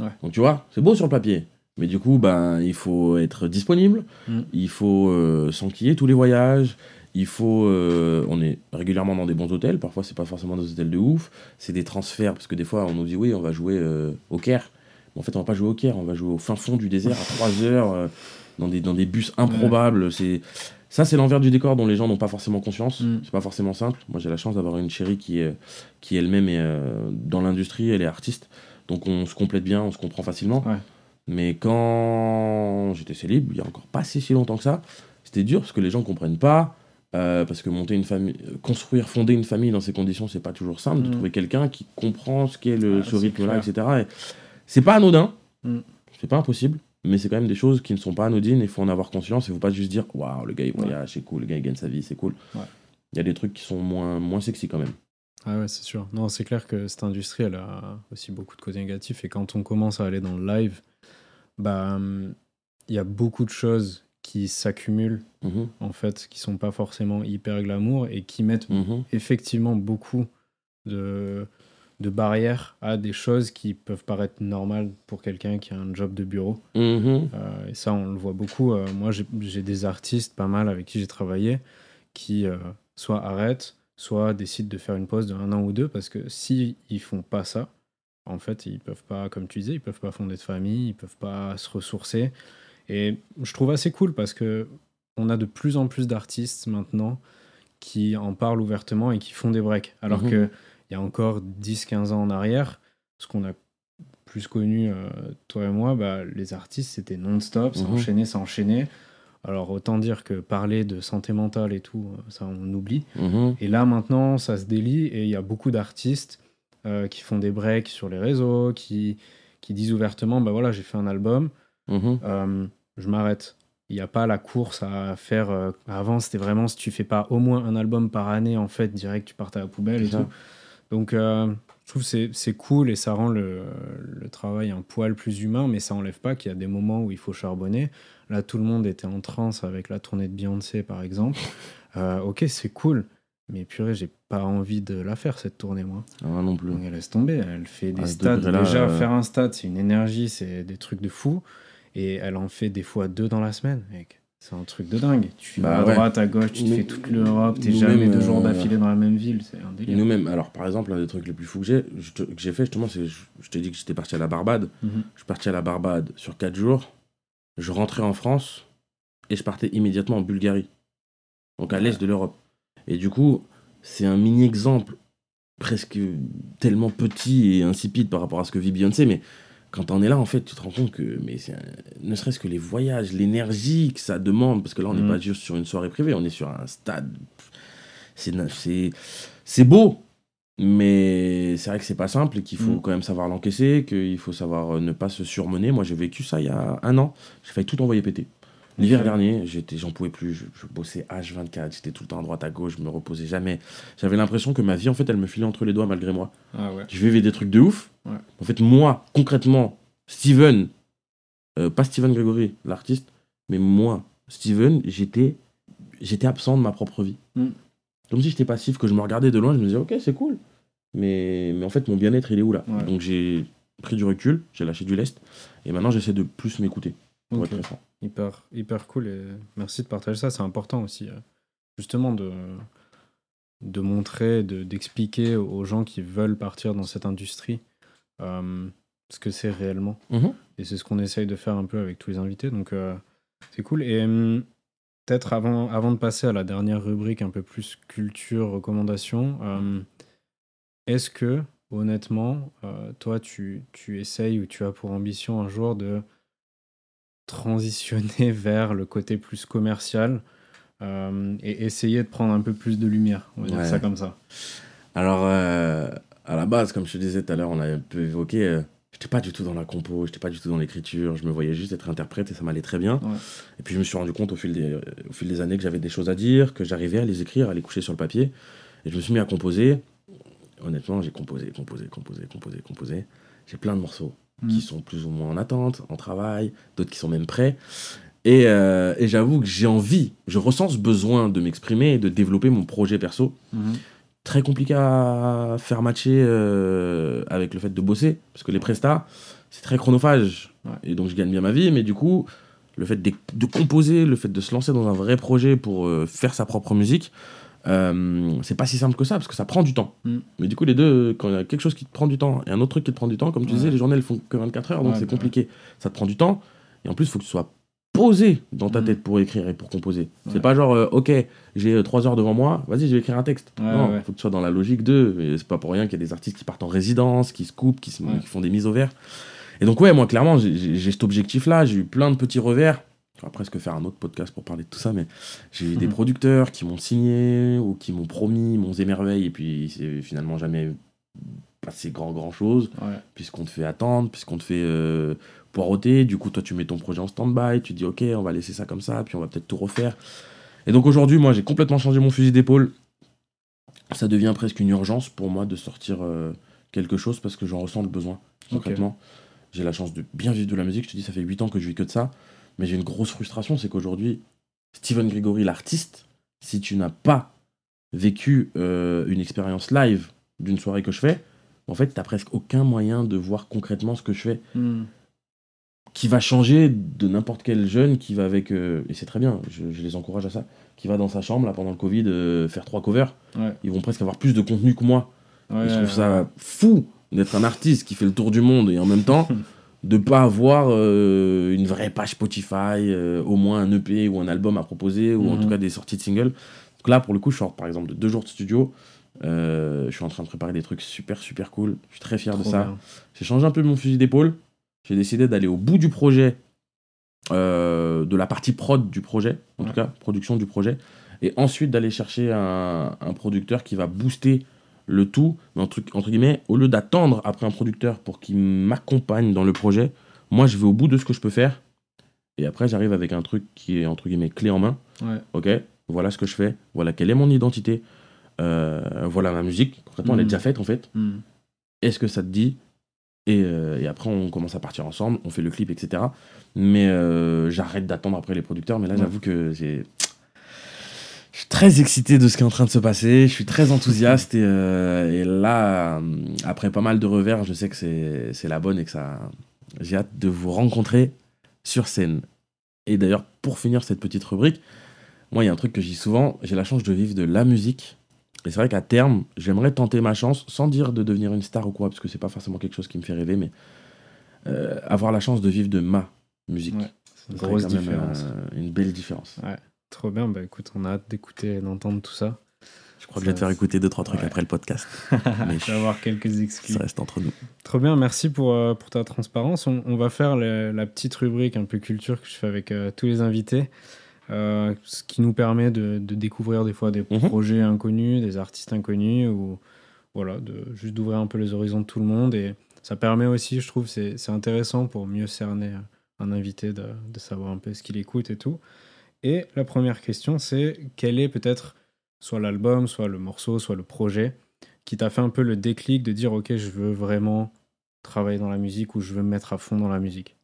Speaker 1: Ouais.
Speaker 2: Donc tu vois, c'est beau sur le papier. Mais du coup, ben, il faut être disponible.
Speaker 1: Mm.
Speaker 2: Il faut euh, s'enquiller tous les voyages. Il faut. euh, on est régulièrement dans des bons hôtels. Parfois, c'est pas forcément des hôtels de ouf. C'est des transferts. Parce que des fois, on nous dit oui, on va jouer euh, au Caire. Mais en fait, on va pas jouer au Caire. On va jouer au fin fond du désert à 3 heures. dans, des, dans des bus improbables. C'est. Ça, c'est l'envers du décor dont les gens n'ont pas forcément conscience.
Speaker 1: Mm.
Speaker 2: C'est pas forcément simple. Moi, j'ai la chance d'avoir une chérie qui, est, qui elle-même est euh, dans l'industrie, elle est artiste. Donc, on se complète bien, on se comprend facilement.
Speaker 1: Ouais.
Speaker 2: Mais quand j'étais célib, il y a encore pas si, si longtemps que ça, c'était dur parce que les gens comprennent pas. euh, parce que monter une famille, construire, fonder une famille dans ces conditions, c'est pas toujours simple. De
Speaker 1: Mm.
Speaker 2: trouver quelqu'un qui comprend ce qu'est le,
Speaker 1: Ouais,
Speaker 2: ce rythme-là, etc. Et c'est pas anodin,
Speaker 1: Mm.
Speaker 2: c'est pas impossible, mais c'est quand même des choses qui ne sont pas anodines. Il faut en avoir conscience. Il faut pas juste dire waouh, le gars il voyage, c'est cool, le gars il gagne sa vie, c'est cool.
Speaker 1: Ouais.
Speaker 2: Il y a des trucs qui sont moins, moins sexy quand même.
Speaker 1: Ah ouais, c'est sûr. Non, c'est clair que cette industrie, elle a aussi beaucoup de côtés négatifs. Et quand on commence à aller dans le live, bah, il y a beaucoup de choses qui s'accumulent,
Speaker 2: Mhm,
Speaker 1: en fait, qui sont pas forcément hyper glamour et qui mettent
Speaker 2: mhm,
Speaker 1: effectivement beaucoup de, de barrières à des choses qui peuvent paraître normales pour quelqu'un qui a un job de bureau.
Speaker 2: mhm.
Speaker 1: Euh, et ça, on le voit beaucoup. Euh, moi, j'ai des artistes, pas mal, avec qui j'ai travaillé, qui euh, soit arrêtent, soit décident de faire une pause de un an ou deux, parce que si ils font pas ça, en fait, ils peuvent pas, comme tu disais, ils peuvent pas fonder de famille, ils peuvent pas se ressourcer. Et je trouve assez cool parce que on a de plus en plus d'artistes maintenant qui en parlent ouvertement et qui font des breaks. Alors
Speaker 2: Mhm.
Speaker 1: que il y a encore 10-15 ans en arrière, ce qu'on a plus connu, euh, toi et moi, bah, les artistes, c'était non-stop, ça
Speaker 2: Mhm.
Speaker 1: enchaînait, ça enchaînait. Alors autant dire que parler de santé mentale et tout, euh, ça on oublie.
Speaker 2: Mhm.
Speaker 1: Et là maintenant, ça se délie et il y a beaucoup d'artistes euh, qui font des breaks sur les réseaux, qui, qui disent ouvertement, bah voilà, j'ai fait un album,
Speaker 2: Mhm.
Speaker 1: euh, je m'arrête. Il n'y a pas la course à faire. euh, avant, c'était vraiment si tu fais pas au moins un album par année, en fait, direct, tu partais à la poubelle et
Speaker 2: ça.
Speaker 1: Donc, euh, je trouve que c'est- cool et ça rend le, le travail un poil plus humain, mais ça enlève pas qu'il y a des moments où il faut charbonner. Là, tout le monde était en transe avec la tournée de Beyoncé, par exemple. Euh, ok, c'est cool, mais purée, j'ai pas envie de la faire cette tournée, moi.
Speaker 2: Ah, non plus.
Speaker 1: Donc elle laisse tomber, elle fait des
Speaker 2: ce
Speaker 1: stades. Déjà,
Speaker 2: euh,
Speaker 1: faire un stade, c'est une énergie, c'est des trucs de fou. Et elle en fait des fois deux dans la semaine, mec. C'est un truc de dingue. Tu fais
Speaker 2: Bah
Speaker 1: à
Speaker 2: ouais.
Speaker 1: droite, à gauche, tu te
Speaker 2: Nous-
Speaker 1: fais toute l'Europe, t'es
Speaker 2: nous-mêmes,
Speaker 1: jamais deux jours
Speaker 2: euh,
Speaker 1: d'affilée dans la même ville, c'est un délire.
Speaker 2: nous-mêmes, alors par exemple, un des trucs les plus fous que j'ai, que j'ai fait justement, c'est, je, je t'ai dit que j'étais parti à la Barbade.
Speaker 1: Mhm.
Speaker 2: Je suis parti à la Barbade sur 4 jours. Je rentrais en France et je partais immédiatement en Bulgarie. Donc à l'est de l'Europe. Et du coup, c'est un mini-exemple presque tellement petit et insipide par rapport à ce que vit Beyoncé, mais quand on est là, en fait, tu te rends compte que, mais un- ne serait-ce que les voyages, l'énergie que ça demande, parce que là, on n'est
Speaker 1: Mhm.
Speaker 2: pas juste sur une soirée privée, on est sur un stade. C'est, beau, mais c'est vrai que c'est pas simple et qu'il faut
Speaker 1: Mhm.
Speaker 2: quand même savoir l'encaisser, qu'il faut savoir euh, ne pas se surmener. Moi, j'ai vécu ça il y a un an. J'ai failli tout envoyer péter. L'hiver dernier, j'étais, j'en pouvais plus. Je, je bossais H24, j'étais tout le temps à droite, à gauche, je me reposais jamais. J'avais l'impression que ma vie, en fait, elle me filait entre les doigts malgré moi.
Speaker 1: Ah ouais.
Speaker 2: Je vivais des trucs de ouf.
Speaker 1: Ouais.
Speaker 2: En fait, moi, concrètement, Steven, euh, pas Steven Gregory, l'artiste, mais moi, Steven, j'étais, j'étais absent de ma propre vie.
Speaker 1: Mm.
Speaker 2: Comme si j'étais passif, que je me regardais de loin, je me disais, ok, c'est cool. Mais, mais en fait, mon bien-être, il est où là?
Speaker 1: Ouais.
Speaker 2: Donc j'ai pris du recul, j'ai lâché du lest, et maintenant j'essaie de plus m'écouter,
Speaker 1: Hyper, hyper cool et merci de partager ça, c'est important aussi. euh, Justement de, de montrer, de- d'expliquer aux gens qui veulent partir dans cette industrie euh, ce que c'est réellement.
Speaker 2: Mhm.
Speaker 1: Et c'est ce qu'on essaye de faire un peu avec tous les invités. Donc, euh, c'est cool. Et hum, peut-être avant, avant de passer à la dernière rubrique, un peu plus culture, recommandation, euh, est-ce que, honnêtement, toi, tu, tu essayes ou tu as pour ambition un jour de transitionner (laughs) vers le côté plus commercial euh, et essayer de prendre un peu plus de lumière On va dire ça comme ça.
Speaker 2: Alors, euh, à la base, comme je te disais tout à l'heure, on a un peu évoqué, euh, j'étais pas du tout dans la compo, j'étais pas du tout dans l'écriture, je me voyais juste être interprète et ça m'allait très bien.
Speaker 1: Ouais.
Speaker 2: Et puis je me suis rendu compte au fil des, au fil des années que j'avais des choses à dire, que j'arrivais à les écrire, à les coucher sur le papier. Et je me suis mis à composer. Honnêtement, j'ai composé, composé, composé, composé, composé. J'ai plein de morceaux Qui sont plus ou moins en attente, en travail, d'autres qui sont même prêts. Et, euh, et j'avoue que j'ai envie, je ressens ce besoin de m'exprimer et de développer mon projet perso.
Speaker 1: Mhm.
Speaker 2: Très compliqué à faire matcher euh, avec le fait de bosser, parce que les prestats, c'est très chronophage.
Speaker 1: Ouais.
Speaker 2: Et donc je gagne bien ma vie, mais du coup, le fait de, de composer, le fait de se lancer dans un vrai projet pour euh, faire sa propre musique, euh, c'est pas si simple que ça, parce que ça prend du temps.
Speaker 1: Mm.
Speaker 2: Mais du coup, les deux, quand il y a quelque chose qui te prend du temps et un autre truc qui te prend du temps, comme tu
Speaker 1: Ouais.
Speaker 2: disais, les journées elles font que 24 heures, donc
Speaker 1: Ouais,
Speaker 2: c'est
Speaker 1: bah
Speaker 2: compliqué. Ça te prend du temps, et en plus, il faut que tu sois posé dans ta
Speaker 1: Mm.
Speaker 2: tête pour écrire et pour composer. C'est pas genre, euh, ok, j'ai 3 heures devant moi, vas-y, je vais écrire un texte. Non, faut que tu sois dans la logique de. C'est pas pour rien qu'il y a des artistes qui partent en résidence, qui se coupent, qui, se- qui font des mises au vert. Et donc, ouais, moi, clairement, j'ai cet objectif-là. J'ai eu plein de petits revers. On va presque faire un autre podcast pour parler de tout ça, mais j'ai eu (laughs) des producteurs qui m'ont signé ou qui m'ont promis, m'ont émerveillé, et puis c'est finalement jamais passé grand grand chose,
Speaker 1: Ouais.
Speaker 2: puisqu'on te fait attendre, puisqu'on te fait euh, poireauter. Du coup, toi, tu mets ton projet en stand-by, tu dis, ok, on va laisser ça comme ça, puis on va peut-être tout refaire. Et donc aujourd'hui, moi, j'ai complètement changé mon fusil d'épaule. Ça devient presque une urgence pour moi de sortir euh, quelque chose parce que j'en ressens le besoin, concrètement. J'ai la chance de bien vivre de la musique. Je te dis, ça fait 8 ans que je vis que de ça. Mais j'ai une grosse frustration, c'est qu'aujourd'hui, Steven Gregory, l'artiste, si tu n'as pas vécu euh, une expérience live d'une soirée que je fais, en fait, t'as presque aucun moyen de voir concrètement ce que je fais
Speaker 1: Mhm.
Speaker 2: qui va changer de n'importe quel jeune qui va avec euh, et c'est très bien je, je les encourage à ça qui va dans sa chambre là pendant le Covid euh, faire trois covers
Speaker 1: Ouais.
Speaker 2: ils vont presque avoir plus de contenu que moi
Speaker 1: Ouais,
Speaker 2: je trouve
Speaker 1: ouais.
Speaker 2: ça fou d'être un artiste qui fait le tour du monde et en même temps (laughs) de pas avoir euh, une vraie page Spotify euh, au moins un EP ou un album à proposer ou en
Speaker 1: Mhm.
Speaker 2: tout cas des sorties de singles donc là pour le coup je sors par exemple de deux jours de studio Euh, je suis en train de préparer des trucs super super cool je suis très fier de ça j'ai changé un peu mon fusil d'épaule. J'ai décidé d'aller au bout du projet, de la partie prod du projet, en
Speaker 1: Ouais.
Speaker 2: tout cas, production du projet, et ensuite d'aller chercher un, un producteur qui va booster le tout, mais entre, entre guillemets, au lieu d'attendre après un producteur pour qu'il m'accompagne dans le projet, moi je vais au bout de ce que je peux faire, et après j'arrive avec un truc qui est entre guillemets clé en main.
Speaker 1: Ouais.
Speaker 2: Ok, voilà ce que je fais, voilà quelle est mon identité, euh, voilà ma musique. Concrètement, elle est
Speaker 1: Mhm.
Speaker 2: déjà faite en fait
Speaker 1: Mhm.
Speaker 2: est-ce que ça te dit? Et, euh, et après on commence à partir ensemble, on fait le clip, etc. Mais euh, j'arrête d'attendre après les producteurs, mais là
Speaker 1: Ouais.
Speaker 2: j'avoue que j'ai... Je suis très excité de ce qui est en train de se passer, je suis très enthousiaste et, euh, et là, euh, après pas mal de revers, je sais que c'est la bonne et que ça... J'ai hâte de vous rencontrer sur scène. Et d'ailleurs, pour finir cette petite rubrique, moi il y a un truc que dis souvent, j'ai la chance de vivre de la musique et c'est vrai qu'à terme, j'aimerais tenter ma chance, sans dire de devenir une star ou quoi, parce que c'est pas forcément quelque chose qui me fait rêver, mais euh, avoir la chance de vivre de ma musique.
Speaker 1: Ouais, C'est une grosse différence.
Speaker 2: une belle différence.
Speaker 1: Trop bien, bah écoute, on a hâte d'écouter et d'entendre tout ça.
Speaker 2: Je crois que je vais te faire écouter deux, trois trucs
Speaker 1: Ouais.
Speaker 2: après le podcast. (laughs) Mais
Speaker 1: Je vais avoir quelques exclus.
Speaker 2: ça reste entre nous.
Speaker 1: Trop bien, merci pour, euh, pour ta transparence. On, on va faire le- la petite rubrique un peu culture que je fais avec euh, tous les invités, euh, ce qui nous permet de, de découvrir des fois des
Speaker 2: Mhm.
Speaker 1: projets inconnus, des artistes inconnus, ou voilà, de, juste d'ouvrir un peu les horizons de tout le monde. Et ça permet aussi, je trouve, c'est c'est intéressant pour mieux cerner un invité, de, de savoir un peu ce qu'il écoute et tout. Et la première question, c'est quel est peut-être soit l'album, soit le morceau, soit le projet qui t'a fait un peu le déclic de dire ok, je veux vraiment travailler dans la musique ou je veux me mettre à fond dans la musique?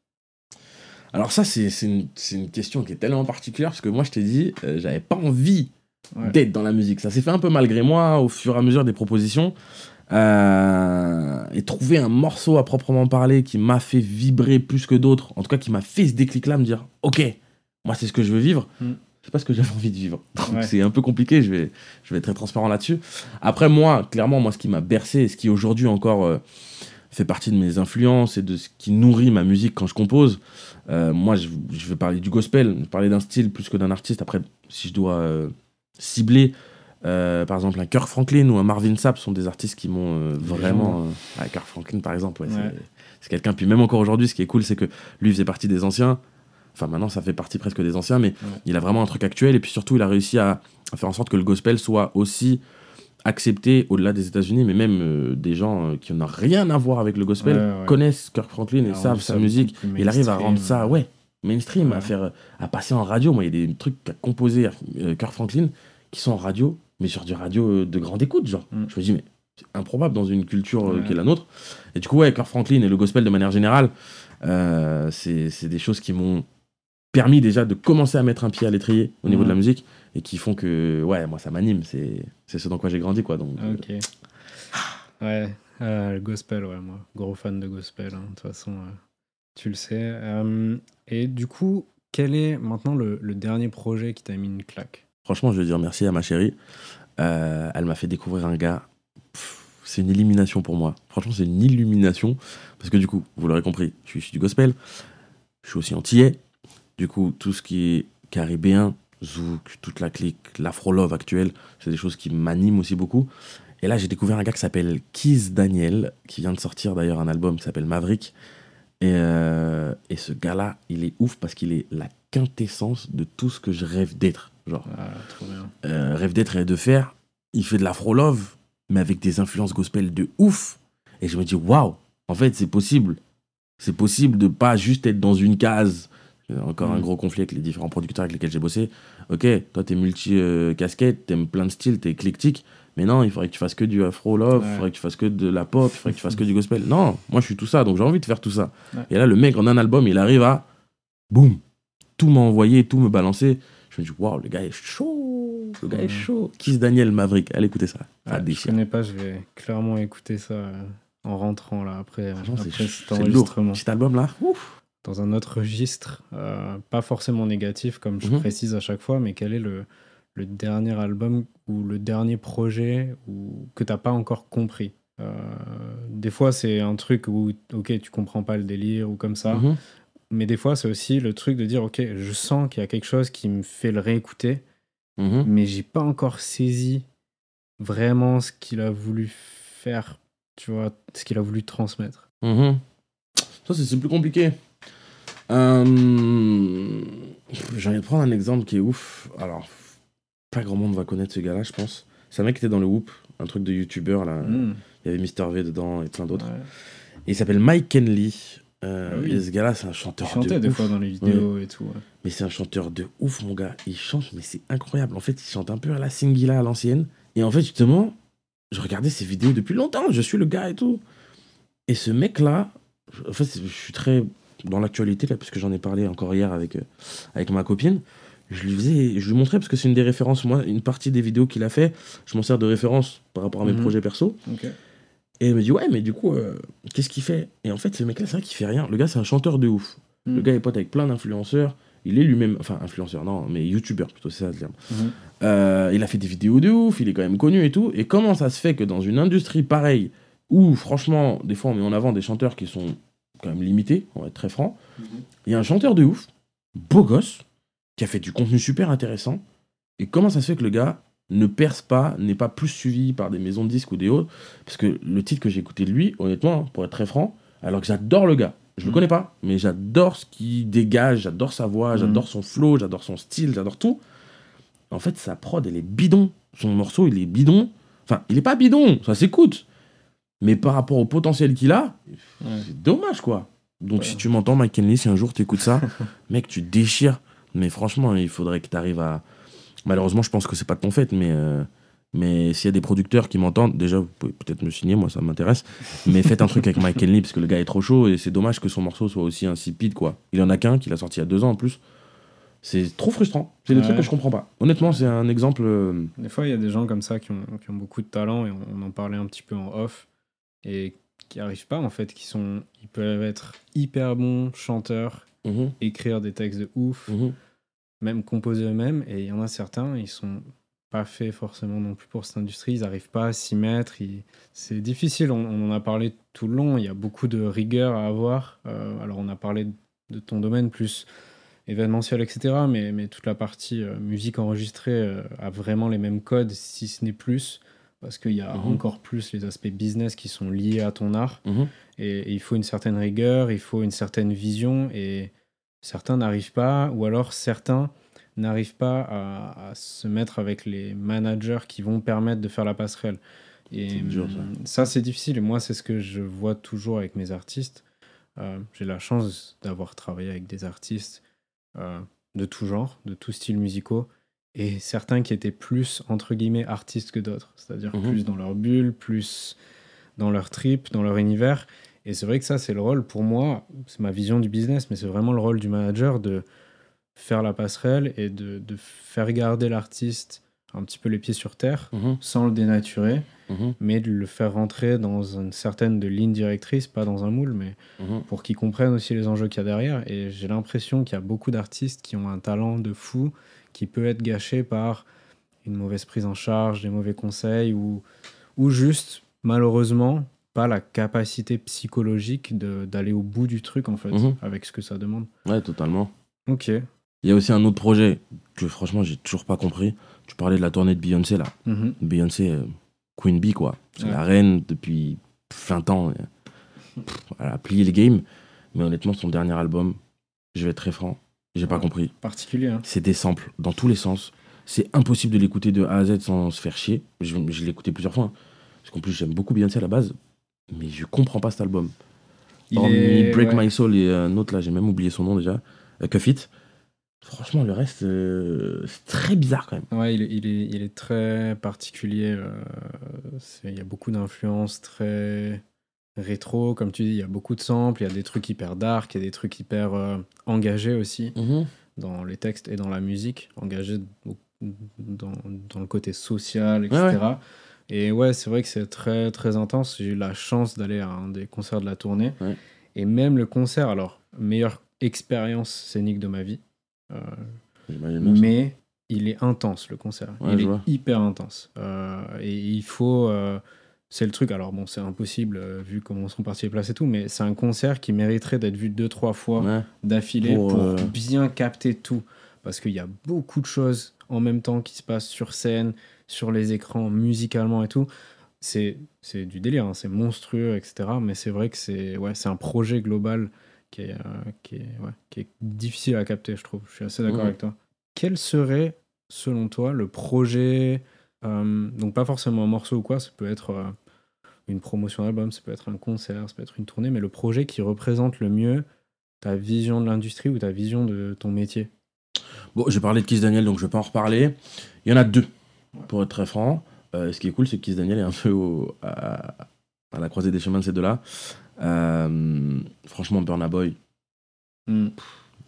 Speaker 2: Alors ça, c'est une, question qui est tellement particulière, parce que moi, je t'ai dit, euh, j'avais pas envie
Speaker 1: Ouais.
Speaker 2: d'être dans la musique. Ça s'est fait un peu malgré moi, au fur et à mesure des propositions. Euh, et trouver un morceau à proprement parler qui m'a fait vibrer plus que d'autres, en tout cas qui m'a fait ce déclic-là, me dire, ok, moi c'est ce que je veux vivre,
Speaker 1: Mm.
Speaker 2: c'est pas ce que j'avais envie de vivre. Donc
Speaker 1: Ouais.
Speaker 2: c'est un peu compliqué, je vais, je vais être très transparent là-dessus. Après moi, clairement, moi ce qui m'a bercé, et ce qui aujourd'hui encore euh, fait partie de mes influences et de ce qui nourrit ma musique quand je compose, euh, moi je, je vais parler du gospel, parler d'un style plus que d'un artiste. Après, si je dois euh, cibler, euh, par exemple, un Kirk Franklin ou un Marvin Sapp sont des artistes qui m'ont euh, vraiment. Euh, ouais, Kirk Franklin, par exemple, ouais,
Speaker 1: Ouais.
Speaker 2: c'est- c'est quelqu'un. Puis même encore aujourd'hui, ce qui est cool, c'est que lui faisait partie des anciens. Enfin, maintenant, ça fait partie presque des anciens, mais il a vraiment un truc actuel. Et puis surtout, il a réussi à, à faire en sorte que le gospel soit aussi accepté au-delà des États-Unis, mais même euh, des gens euh, qui n'ont rien à voir avec le gospel
Speaker 1: Ouais, ouais.
Speaker 2: connaissent Kirk Franklin et
Speaker 1: Il a
Speaker 2: savent sa musique. Il arrive à rendre ça, ouais, mainstream, à faire, à passer en radio. Moi, il y a des trucs qu'a composé euh, Kirk Franklin qui sont en radio, mais sur du radio euh, de grande écoute, genre.
Speaker 1: Mm.
Speaker 2: Je me dis, mais c'est improbable dans une culture qui est la nôtre. Et du coup, ouais, Kirk Franklin et le gospel de manière générale, c'est des choses qui m'ont permis déjà de commencer à mettre un pied à l'étrier au niveau
Speaker 1: Mhm.
Speaker 2: de la musique et qui font que, ouais, moi, ça m'anime. C'est c'est ce dans quoi j'ai grandi, quoi. Donc, euh,
Speaker 1: Ok. Ouais, euh, le gospel, ouais, moi, gros fan de gospel, hein, de toute façon, euh, tu le sais. Et du coup, quel est maintenant le, le dernier projet qui t'a mis une claque?
Speaker 2: Franchement, je veux dire merci à ma chérie. Elle m'a fait découvrir un gars. Pff, C'est une élimination pour moi. Franchement, c'est une illumination. Parce que du coup, vous l'aurez compris, je suis issu du gospel. Je suis aussi antillais. Du coup, tout ce qui est caribéen, zouk, toute la clique, l'afro-love actuelle, c'est des choses qui m'animent aussi beaucoup. Et là, j'ai découvert un gars qui s'appelle Keith Daniel, qui vient de sortir d'ailleurs un album qui s'appelle Maverick. Et, euh, et ce gars-là, il est ouf parce qu'il est la quintessence de tout ce que je rêve d'être. Genre,
Speaker 1: Ah, trop bien.
Speaker 2: euh, rêve d'être et de faire. Il fait de l'afro-love, mais avec des influences gospel de ouf. Et je me dis, waouh, en fait, c'est possible. C'est possible de pas juste être dans une case. Encore un
Speaker 1: Mm.
Speaker 2: gros conflit avec les différents producteurs avec lesquels j'ai bossé. Ok, toi, t'es multi-casquette, t'aimes plein de styles, t'es éclectique. Mais non, il faudrait que tu fasses que du afro-love, il faudrait que tu fasses que de la pop, il faudrait que tu fasses que du gospel. Non, moi, je suis tout ça, donc j'ai envie de faire tout ça.
Speaker 1: Ouais.
Speaker 2: Et là, le mec, en un album, il arrive à. Boum Tout m'a envoyé, tout me balancer. Je me dis, waouh, le gars est chaud. Le gars est
Speaker 1: Ouais.
Speaker 2: chaud. Kiss Daniel Maverick. Allez écoutez ça. Ça
Speaker 1: je connais pas, je vais clairement écouter ça euh, en rentrant là après,
Speaker 2: Franchement, c'est
Speaker 1: après cet
Speaker 2: c'est lourd.
Speaker 1: enregistrement.
Speaker 2: Petit album là. Ouf.
Speaker 1: Dans un autre registre, euh, pas forcément négatif comme je
Speaker 2: Mhm.
Speaker 1: précise à chaque fois, mais quel est le, le dernier album ou le dernier projet ou, que t'as pas encore compris? Euh, Des fois, c'est un truc où, ok, tu comprends pas le délire ou comme ça,
Speaker 2: Mhm.
Speaker 1: mais des fois, c'est aussi le truc de dire, ok, je sens qu'il y a quelque chose qui me fait le réécouter,
Speaker 2: Mhm.
Speaker 1: mais j'ai pas encore saisi vraiment ce qu'il a voulu faire, tu vois, ce qu'il a voulu transmettre.
Speaker 2: Mhm. Ça, c'est plus compliqué. Euh... J'ai envie de prendre un exemple qui est ouf. Alors, pas grand monde va connaître ce gars-là, je pense. C'est un mec qui était dans le Whoop, un truc de youtubeur là.
Speaker 1: Mm.
Speaker 2: Il y avait Mr. V dedans et plein d'autres.
Speaker 1: Ouais.
Speaker 2: Et il s'appelle Mike Kenley. Euh,
Speaker 1: Ah oui.
Speaker 2: Et ce gars-là, c'est un
Speaker 1: Il
Speaker 2: chanteur
Speaker 1: chantait
Speaker 2: de
Speaker 1: des
Speaker 2: ouf.
Speaker 1: fois dans les vidéos et tout. ouais.
Speaker 2: Mais c'est un chanteur de ouf, mon gars. Il chante, mais c'est incroyable. En fait, il chante un peu à la Singila à l'ancienne. Et en fait, justement, je regardais ses vidéos depuis longtemps. Je suis le gars et tout. Et ce mec-là, en fait, je suis très dans l'actualité, là, parce que j'en ai parlé encore hier avec, euh, avec ma copine. Je lui faisais, je lui montrais, parce que c'est une des références, moi, une partie des vidéos qu'il a fait, je m'en sers de référence par rapport à mes
Speaker 1: Mhm.
Speaker 2: projets perso. Et elle me dit, ouais, mais du coup, euh, qu'est-ce qu'il fait? Et en fait, ce mec-là, c'est vrai qu'il fait rien. Le gars, c'est un chanteur de ouf.
Speaker 1: Mm.
Speaker 2: Le gars est pote avec plein d'influenceurs. Il est lui-même, enfin, influenceur, non, mais youtubeur plutôt, c'est ça le terme.
Speaker 1: Mhm.
Speaker 2: Euh, il a fait des vidéos de ouf, il est quand même connu et tout. Et comment ça se fait que dans une industrie pareille, où franchement, des fois on met en avant des chanteurs qui sont quand même limités, on va être très franc, il y a un chanteur de ouf, beau gosse, qui a fait du contenu super intéressant. Et comment ça se fait que le gars ne perce pas, n'est pas plus suivi par des maisons de disques ou des autres? Parce que le titre que j'ai écouté de lui, honnêtement, pour être très franc, alors que j'adore le gars, je le
Speaker 1: Mhm.
Speaker 2: connais pas, mais j'adore ce qu'il dégage, j'adore sa voix,
Speaker 1: Mhm.
Speaker 2: j'adore son flow, j'adore son style, j'adore tout. En fait, sa prod, elle est bidon. Son morceau, il est bidon. Enfin, il est pas bidon, ça s'écoute. Mais par rapport au potentiel qu'il a,
Speaker 1: Ouais.
Speaker 2: c'est dommage, quoi. Donc,
Speaker 1: Ouais.
Speaker 2: si tu m'entends, Mike Henley, si un jour tu écoutes ça, (laughs) mec, tu déchires. Mais franchement, il faudrait que tu arrives à. Malheureusement, je pense que c'est pas de ton fait, mais, euh, mais s'il y a des producteurs qui m'entendent, déjà, vous pouvez peut-être me signer, moi, ça m'intéresse. Mais faites un truc avec Mike Henley, parce que le gars est trop chaud et c'est dommage que son morceau soit aussi insipide, quoi. Il en a qu'un, qu'il a sorti il y a deux ans en plus. C'est trop frustrant. C'est des
Speaker 1: Ouais.
Speaker 2: trucs que je comprends pas. Honnêtement, c'est un exemple. euh,
Speaker 1: Des fois, il y a des gens comme ça qui ont, qui ont beaucoup de talent et on, on en parlait un petit peu en off et qui arrivent pas en fait, qui sont, ils peuvent être hyper bons chanteurs,
Speaker 2: mhm,
Speaker 1: écrire des textes de ouf,
Speaker 2: mhm.
Speaker 1: même composer eux-mêmes et il y en a certains, ils sont pas faits forcément non plus pour cette industrie, ils n'arrivent pas à s'y mettre, ils- c'est difficile, on, on en a parlé tout le long, il y a beaucoup de rigueur à avoir. Euh, alors on a parlé de ton domaine plus événementiel, etc. Mais, mais toute la partie euh, musique enregistrée euh, a vraiment les mêmes codes, si ce n'est plus, parce qu'il y a
Speaker 2: Mhm.
Speaker 1: encore plus les aspects business qui sont liés à ton art.
Speaker 2: Mhm.
Speaker 1: Et, et il faut une certaine rigueur, il faut une certaine vision, et certains n'arrivent pas, ou alors certains n'arrivent pas à, à se mettre avec les managers qui vont permettre de faire la passerelle. Et
Speaker 2: dur, ça.
Speaker 1: hum, ça, c'est difficile. Et moi, c'est ce que je vois toujours avec mes artistes. Euh, J'ai la chance d'avoir travaillé avec des artistes euh, de tout genre, de tout style musicaux, et certains qui étaient plus, entre guillemets, artistes que d'autres. C'est-à-dire
Speaker 2: Mhm.
Speaker 1: plus dans leur bulle, plus dans leur trip, dans leur univers. Et c'est vrai que ça, c'est le rôle, pour moi, c'est ma vision du business, mais c'est vraiment le rôle du manager de faire la passerelle et de, de faire garder l'artiste un petit peu les pieds sur terre,
Speaker 2: Mhm,
Speaker 1: sans le dénaturer,
Speaker 2: mhm,
Speaker 1: mais de le faire rentrer dans une certaine de ligne directrice, pas dans un moule, mais pour qu'ils comprennent aussi les enjeux qu'il y a derrière. Et j'ai l'impression qu'il y a beaucoup d'artistes qui ont un talent de fou qui peut être gâché par une mauvaise prise en charge, des mauvais conseils ou, ou juste, malheureusement, pas la capacité psychologique d'aller au bout du truc, en fait,
Speaker 2: Mhm.
Speaker 1: avec ce que ça demande.
Speaker 2: Ouais, totalement.
Speaker 1: Ok.
Speaker 2: Il y a aussi un autre projet que franchement, j'ai toujours pas compris. Tu parlais de la tournée de Beyoncé là.
Speaker 1: Mhm.
Speaker 2: Beyoncé, euh, Queen Bee, quoi. C'est
Speaker 1: Ouais.
Speaker 2: la reine depuis 20 ans. Pff, Elle a plié le game. Mais honnêtement, son dernier album, je vais être très franc, j'ai pas compris.
Speaker 1: Particulier. hein.
Speaker 2: C'est des samples dans tous les sens. C'est impossible de l'écouter de A à Z sans se faire chier. Je, je l'ai écouté plusieurs fois. hein. Parce qu'en plus, j'aime beaucoup Beyoncé à la base. Mais je comprends pas cet album.
Speaker 1: Il
Speaker 2: Hormis
Speaker 1: est-
Speaker 2: Break
Speaker 1: ouais.
Speaker 2: My Soul et un autre là, j'ai même oublié son nom déjà. Euh, Cuff It. Franchement, le reste, euh, c'est très bizarre quand même.
Speaker 1: Ouais, il est, il est, il est très particulier. euh, Il y a beaucoup d'influences très rétro. Comme tu dis, il y a beaucoup de samples, il y a des trucs hyper dark, il y a des trucs hyper euh, engagés aussi dans les textes et dans la musique. Engagés dans, dans le côté social, etc.
Speaker 2: Ouais,
Speaker 1: Et ouais, c'est vrai que c'est très, très intense. J'ai eu la chance d'aller à un des concerts de la tournée.
Speaker 2: Ouais.
Speaker 1: Et même le concert, alors, meilleure expérience scénique de ma vie. Euh,
Speaker 2: ça.
Speaker 1: mais il est intense le concert. Il est
Speaker 2: vois.
Speaker 1: hyper intense. Euh, et il faut. C'est le truc. Alors bon, c'est impossible euh, vu comment sont partis les places et tout, mais c'est un concert qui mériterait d'être vu deux trois fois
Speaker 2: Ouais.
Speaker 1: d'affilée
Speaker 2: Pour,
Speaker 1: pour,
Speaker 2: euh,
Speaker 1: bien capter tout, parce qu'il y a beaucoup de choses en même temps qui se passent sur scène, sur les écrans, musicalement et tout. C'est c'est du délire, hein, c'est monstrueux, etc. Mais c'est vrai que c'est ouais, c'est un projet global qui est, euh, qui, est, ouais, qui est difficile à capter, je trouve. Je suis assez d'accord avec toi. Quel serait, selon toi, le projet Donc, pas forcément un morceau ou quoi, ça peut être euh, une promotion d'album, ça peut être un concert, ça peut être une tournée, mais le projet qui représente le mieux ta vision de l'industrie ou ta vision de ton métier
Speaker 2: Bon, j'ai parlé de Kiss Daniel, donc je vais pas en reparler. Il y en a deux, pour être très franc. Euh, ce qui est cool, c'est que Kiss Daniel est un peu au- à, à la croisée des chemins de ces deux-là. Euh, franchement, Burna Boy,
Speaker 1: Hmm.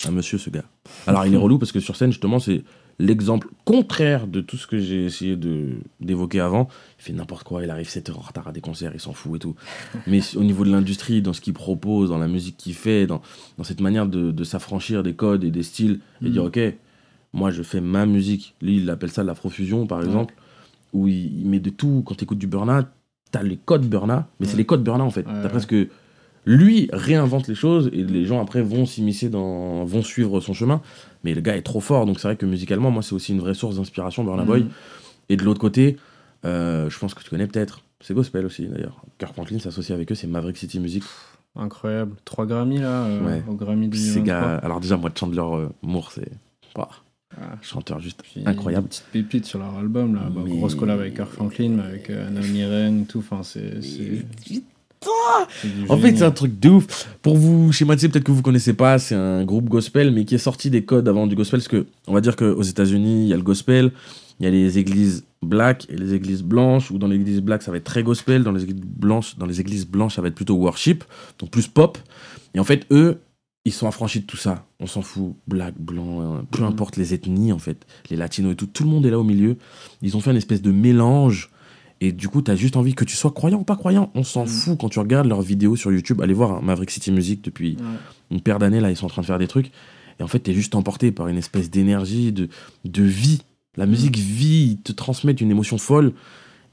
Speaker 2: un monsieur, ce gars. Alors, il est relou parce que sur scène, justement, c'est l'exemple contraire de tout ce que j'ai essayé de d'évoquer avant. Il fait n'importe quoi, il arrive 7 heures en retard à des concerts, il s'en fout et tout. (laughs) Mais au niveau de l'industrie, dans ce qu'il propose, dans la musique qu'il fait, dans, dans cette manière de, de s'affranchir des codes et des styles, et
Speaker 1: Mhm.
Speaker 2: dire, ok, moi je fais ma musique. Lui, il appelle ça de l'afrofusion, par
Speaker 1: Ouais.
Speaker 2: exemple, où il, il met de tout. Quand tu écoutes du Burna, t'as les codes Burna, mais c'est les codes Burna en fait.
Speaker 1: Ouais,
Speaker 2: T'as
Speaker 1: ouais.
Speaker 2: presque lui réinvente les choses et les gens après vont s'immiscer dans vont suivre son chemin mais le gars est trop fort donc c'est vrai que musicalement moi c'est aussi une vraie source d'inspiration Burna Boy
Speaker 1: Hmm.
Speaker 2: et de l'autre côté euh, je pense que tu connais peut-être c'est gospel aussi d'ailleurs Kirk Franklin s'associe avec eux c'est Maverick City Music
Speaker 1: Incroyable. 3 Grammy là, euh,
Speaker 2: Ouais.
Speaker 1: au Grammy
Speaker 2: ces
Speaker 1: 2023.
Speaker 2: gars alors déjà moi Chandler euh, Moore c'est ouah,
Speaker 1: Ah,
Speaker 2: chanteur juste
Speaker 1: puis
Speaker 2: incroyable
Speaker 1: petite pépite sur leur album là. Bah,
Speaker 2: Mais-
Speaker 1: Grosse collab avec Kirk Franklin, avec euh, Naomi Ren et tout. Enfin, c'est.
Speaker 2: En fait, c'est un truc de ouf. Pour vous schématiser, peut-être que vous connaissez pas, c'est un groupe gospel, mais qui est sorti des codes avant du gospel. Parce que, on va dire qu'aux États-Unis, il y a le gospel, il y a les églises black et les églises blanches, ou dans les églises black, ça va être très gospel, dans les églises blanches, dans les églises blanches, ça va être plutôt worship, donc plus pop. Et en fait, eux, ils sont affranchis de tout ça. On s'en fout, black, blanc, euh, peu
Speaker 1: Mhm.
Speaker 2: importe les ethnies, en fait, les latinos et tout, tout le monde est là au milieu. Ils ont fait une espèce de mélange. Et du coup, t'as juste envie que tu sois croyant ou pas croyant. On s'en
Speaker 1: Mhm.
Speaker 2: fout quand tu regardes leurs vidéos sur YouTube. Allez voir hein, Maverick City Music depuis
Speaker 1: Ouais.
Speaker 2: une paire d'années, là, ils sont en train de faire des trucs. Et en fait, t'es juste emporté par une espèce d'énergie, de, de vie. La musique vit, ils te transmettent une émotion folle.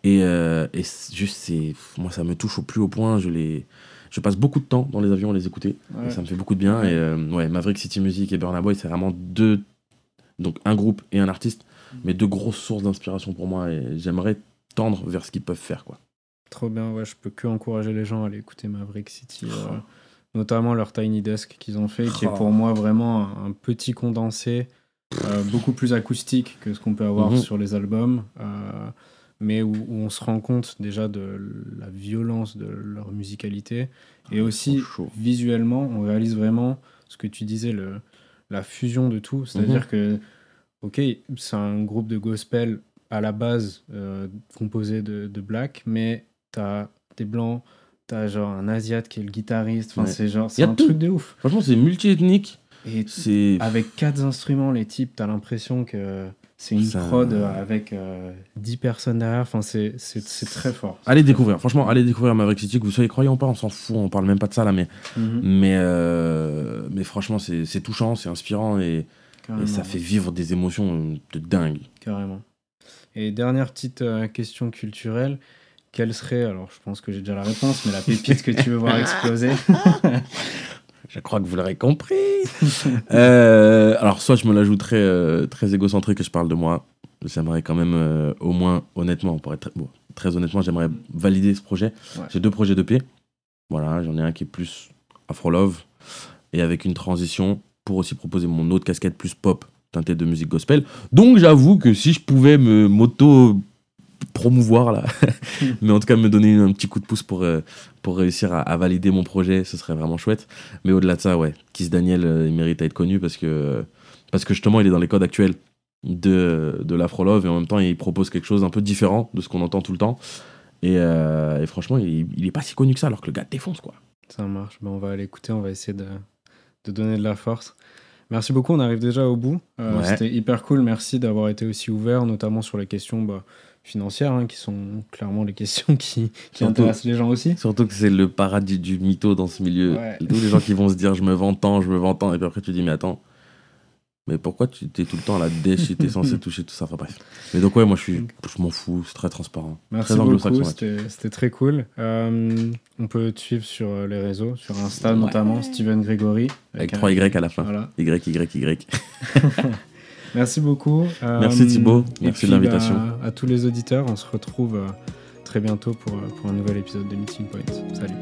Speaker 2: Et, euh, et juste, c'est, moi, ça me touche au plus haut point. Je, les, je passe beaucoup de temps dans les avions à les écouter.
Speaker 1: Ouais.
Speaker 2: Et ça me fait beaucoup de bien.
Speaker 1: Ouais.
Speaker 2: Et euh, ouais, Maverick City Music et Burna Boy, c'est vraiment deux. Donc, un groupe et un artiste, mais deux grosses sources d'inspiration pour moi. Et j'aimerais tendre vers ce qu'ils peuvent faire, quoi.
Speaker 1: Trop bien, ouais, je peux que encourager les gens à aller écouter Maverick City. euh, notamment leur Tiny Desk qu'ils ont fait, qui est
Speaker 2: Oh.
Speaker 1: pour moi vraiment un, petit condensé euh, beaucoup plus acoustique que ce qu'on peut avoir
Speaker 2: Mhm.
Speaker 1: sur les albums, euh, mais où, où on se rend compte déjà de la violence de leur musicalité. Et aussi, visuellement, on réalise vraiment ce que tu disais, le, la fusion de tout. C'est-à-dire
Speaker 2: Mhm.
Speaker 1: que, ok, c'est un groupe de gospel à la base euh, composé de, de black, mais t'as des blancs, t'as genre un asiate qui est le guitariste. Enfin,
Speaker 2: Ouais.
Speaker 1: c'est genre, c'est
Speaker 2: a
Speaker 1: un
Speaker 2: tout.
Speaker 1: truc de ouf.
Speaker 2: Franchement, c'est multi-ethnique.
Speaker 1: Et
Speaker 2: C'est.
Speaker 1: avec quatre instruments, les types, t'as l'impression que c'est une
Speaker 2: Ça-
Speaker 1: prod avec euh, 10 personnes derrière. Enfin, c'est très fort.
Speaker 2: Allez découvrir, franchement, allez découvrir Maverick City, que vous soyez croyant ou pas, on s'en fout, on parle même pas de ça là, mais,
Speaker 1: Mhm.
Speaker 2: mais, euh, mais franchement, c'est touchant, c'est inspirant et, ça fait vivre des émotions de dingue.
Speaker 1: Carrément. Et dernière petite euh, question culturelle. Quelle serait, alors je pense que j'ai déjà la réponse, mais la pépite que tu veux voir exploser? (laughs)
Speaker 2: Je crois que vous l'aurez compris. Euh, alors, soit je me l'ajouterais euh, très égocentrique et je parle de moi. J'aimerais quand même, euh, au moins, honnêtement, pour être très, bon, très honnêtement, j'aimerais valider ce projet.
Speaker 1: Ouais.
Speaker 2: J'ai deux projets de paix. Voilà, j'en ai un qui est plus Afro-Love et avec une transition pour aussi proposer mon autre casquette plus pop teintée de musique gospel. Donc, j'avoue que si je pouvais me moto promouvoir là, (laughs) mais en tout cas me donner un petit coup de pouce pour, euh, pour réussir à, valider mon projet, ce serait vraiment chouette. Mais au-delà de ça, ouais, Kiss Daniel, euh, il mérite à être connu parce que, parce que justement, il est dans les codes actuels de, de l'Afro-Love et en même temps, il propose quelque chose un peu différent de ce qu'on entend tout le temps. Et, euh, et franchement, il, il est pas si connu que ça alors que le gars défonce quoi.
Speaker 1: Ça marche. Ben, on va l'écouter, on va essayer de, de donner de la force. Merci beaucoup, on arrive déjà au bout. Euh,
Speaker 2: Ouais.
Speaker 1: C'était hyper cool, merci d'avoir été aussi ouvert, notamment sur les questions bah, financières, hein, qui sont clairement les (laughs) questions qui, qui
Speaker 2: Surtout-
Speaker 1: intéressent les gens aussi.
Speaker 2: Surtout que c'est le paradis du mytho dans ce milieu.
Speaker 1: Ouais.
Speaker 2: Tous les gens qui vont se dire je me vends tant, je me vends tant, et puis après tu dis mais attends, mais pourquoi tu es tout le temps à la dèche si t'es censé (laughs) toucher tout ça? Enfin bref. Mais donc ouais, moi je suis, je m'en fous, c'est très transparent.
Speaker 1: Merci
Speaker 2: très anglo-saxon
Speaker 1: beaucoup, c'était très cool. Euh, on peut te suivre sur euh, les réseaux, sur Insta notamment, Steven Gregory.
Speaker 2: Avec
Speaker 1: un-
Speaker 2: 3 Y à la fin.
Speaker 1: Voilà.
Speaker 2: Y, Y, Y. (laughs)
Speaker 1: Merci beaucoup. Euh,
Speaker 2: Merci Thibaut, merci de l'invitation.
Speaker 1: bah, à tous les auditeurs, on se retrouve très bientôt pour, pour un nouvel épisode de Meeting Point. Salut.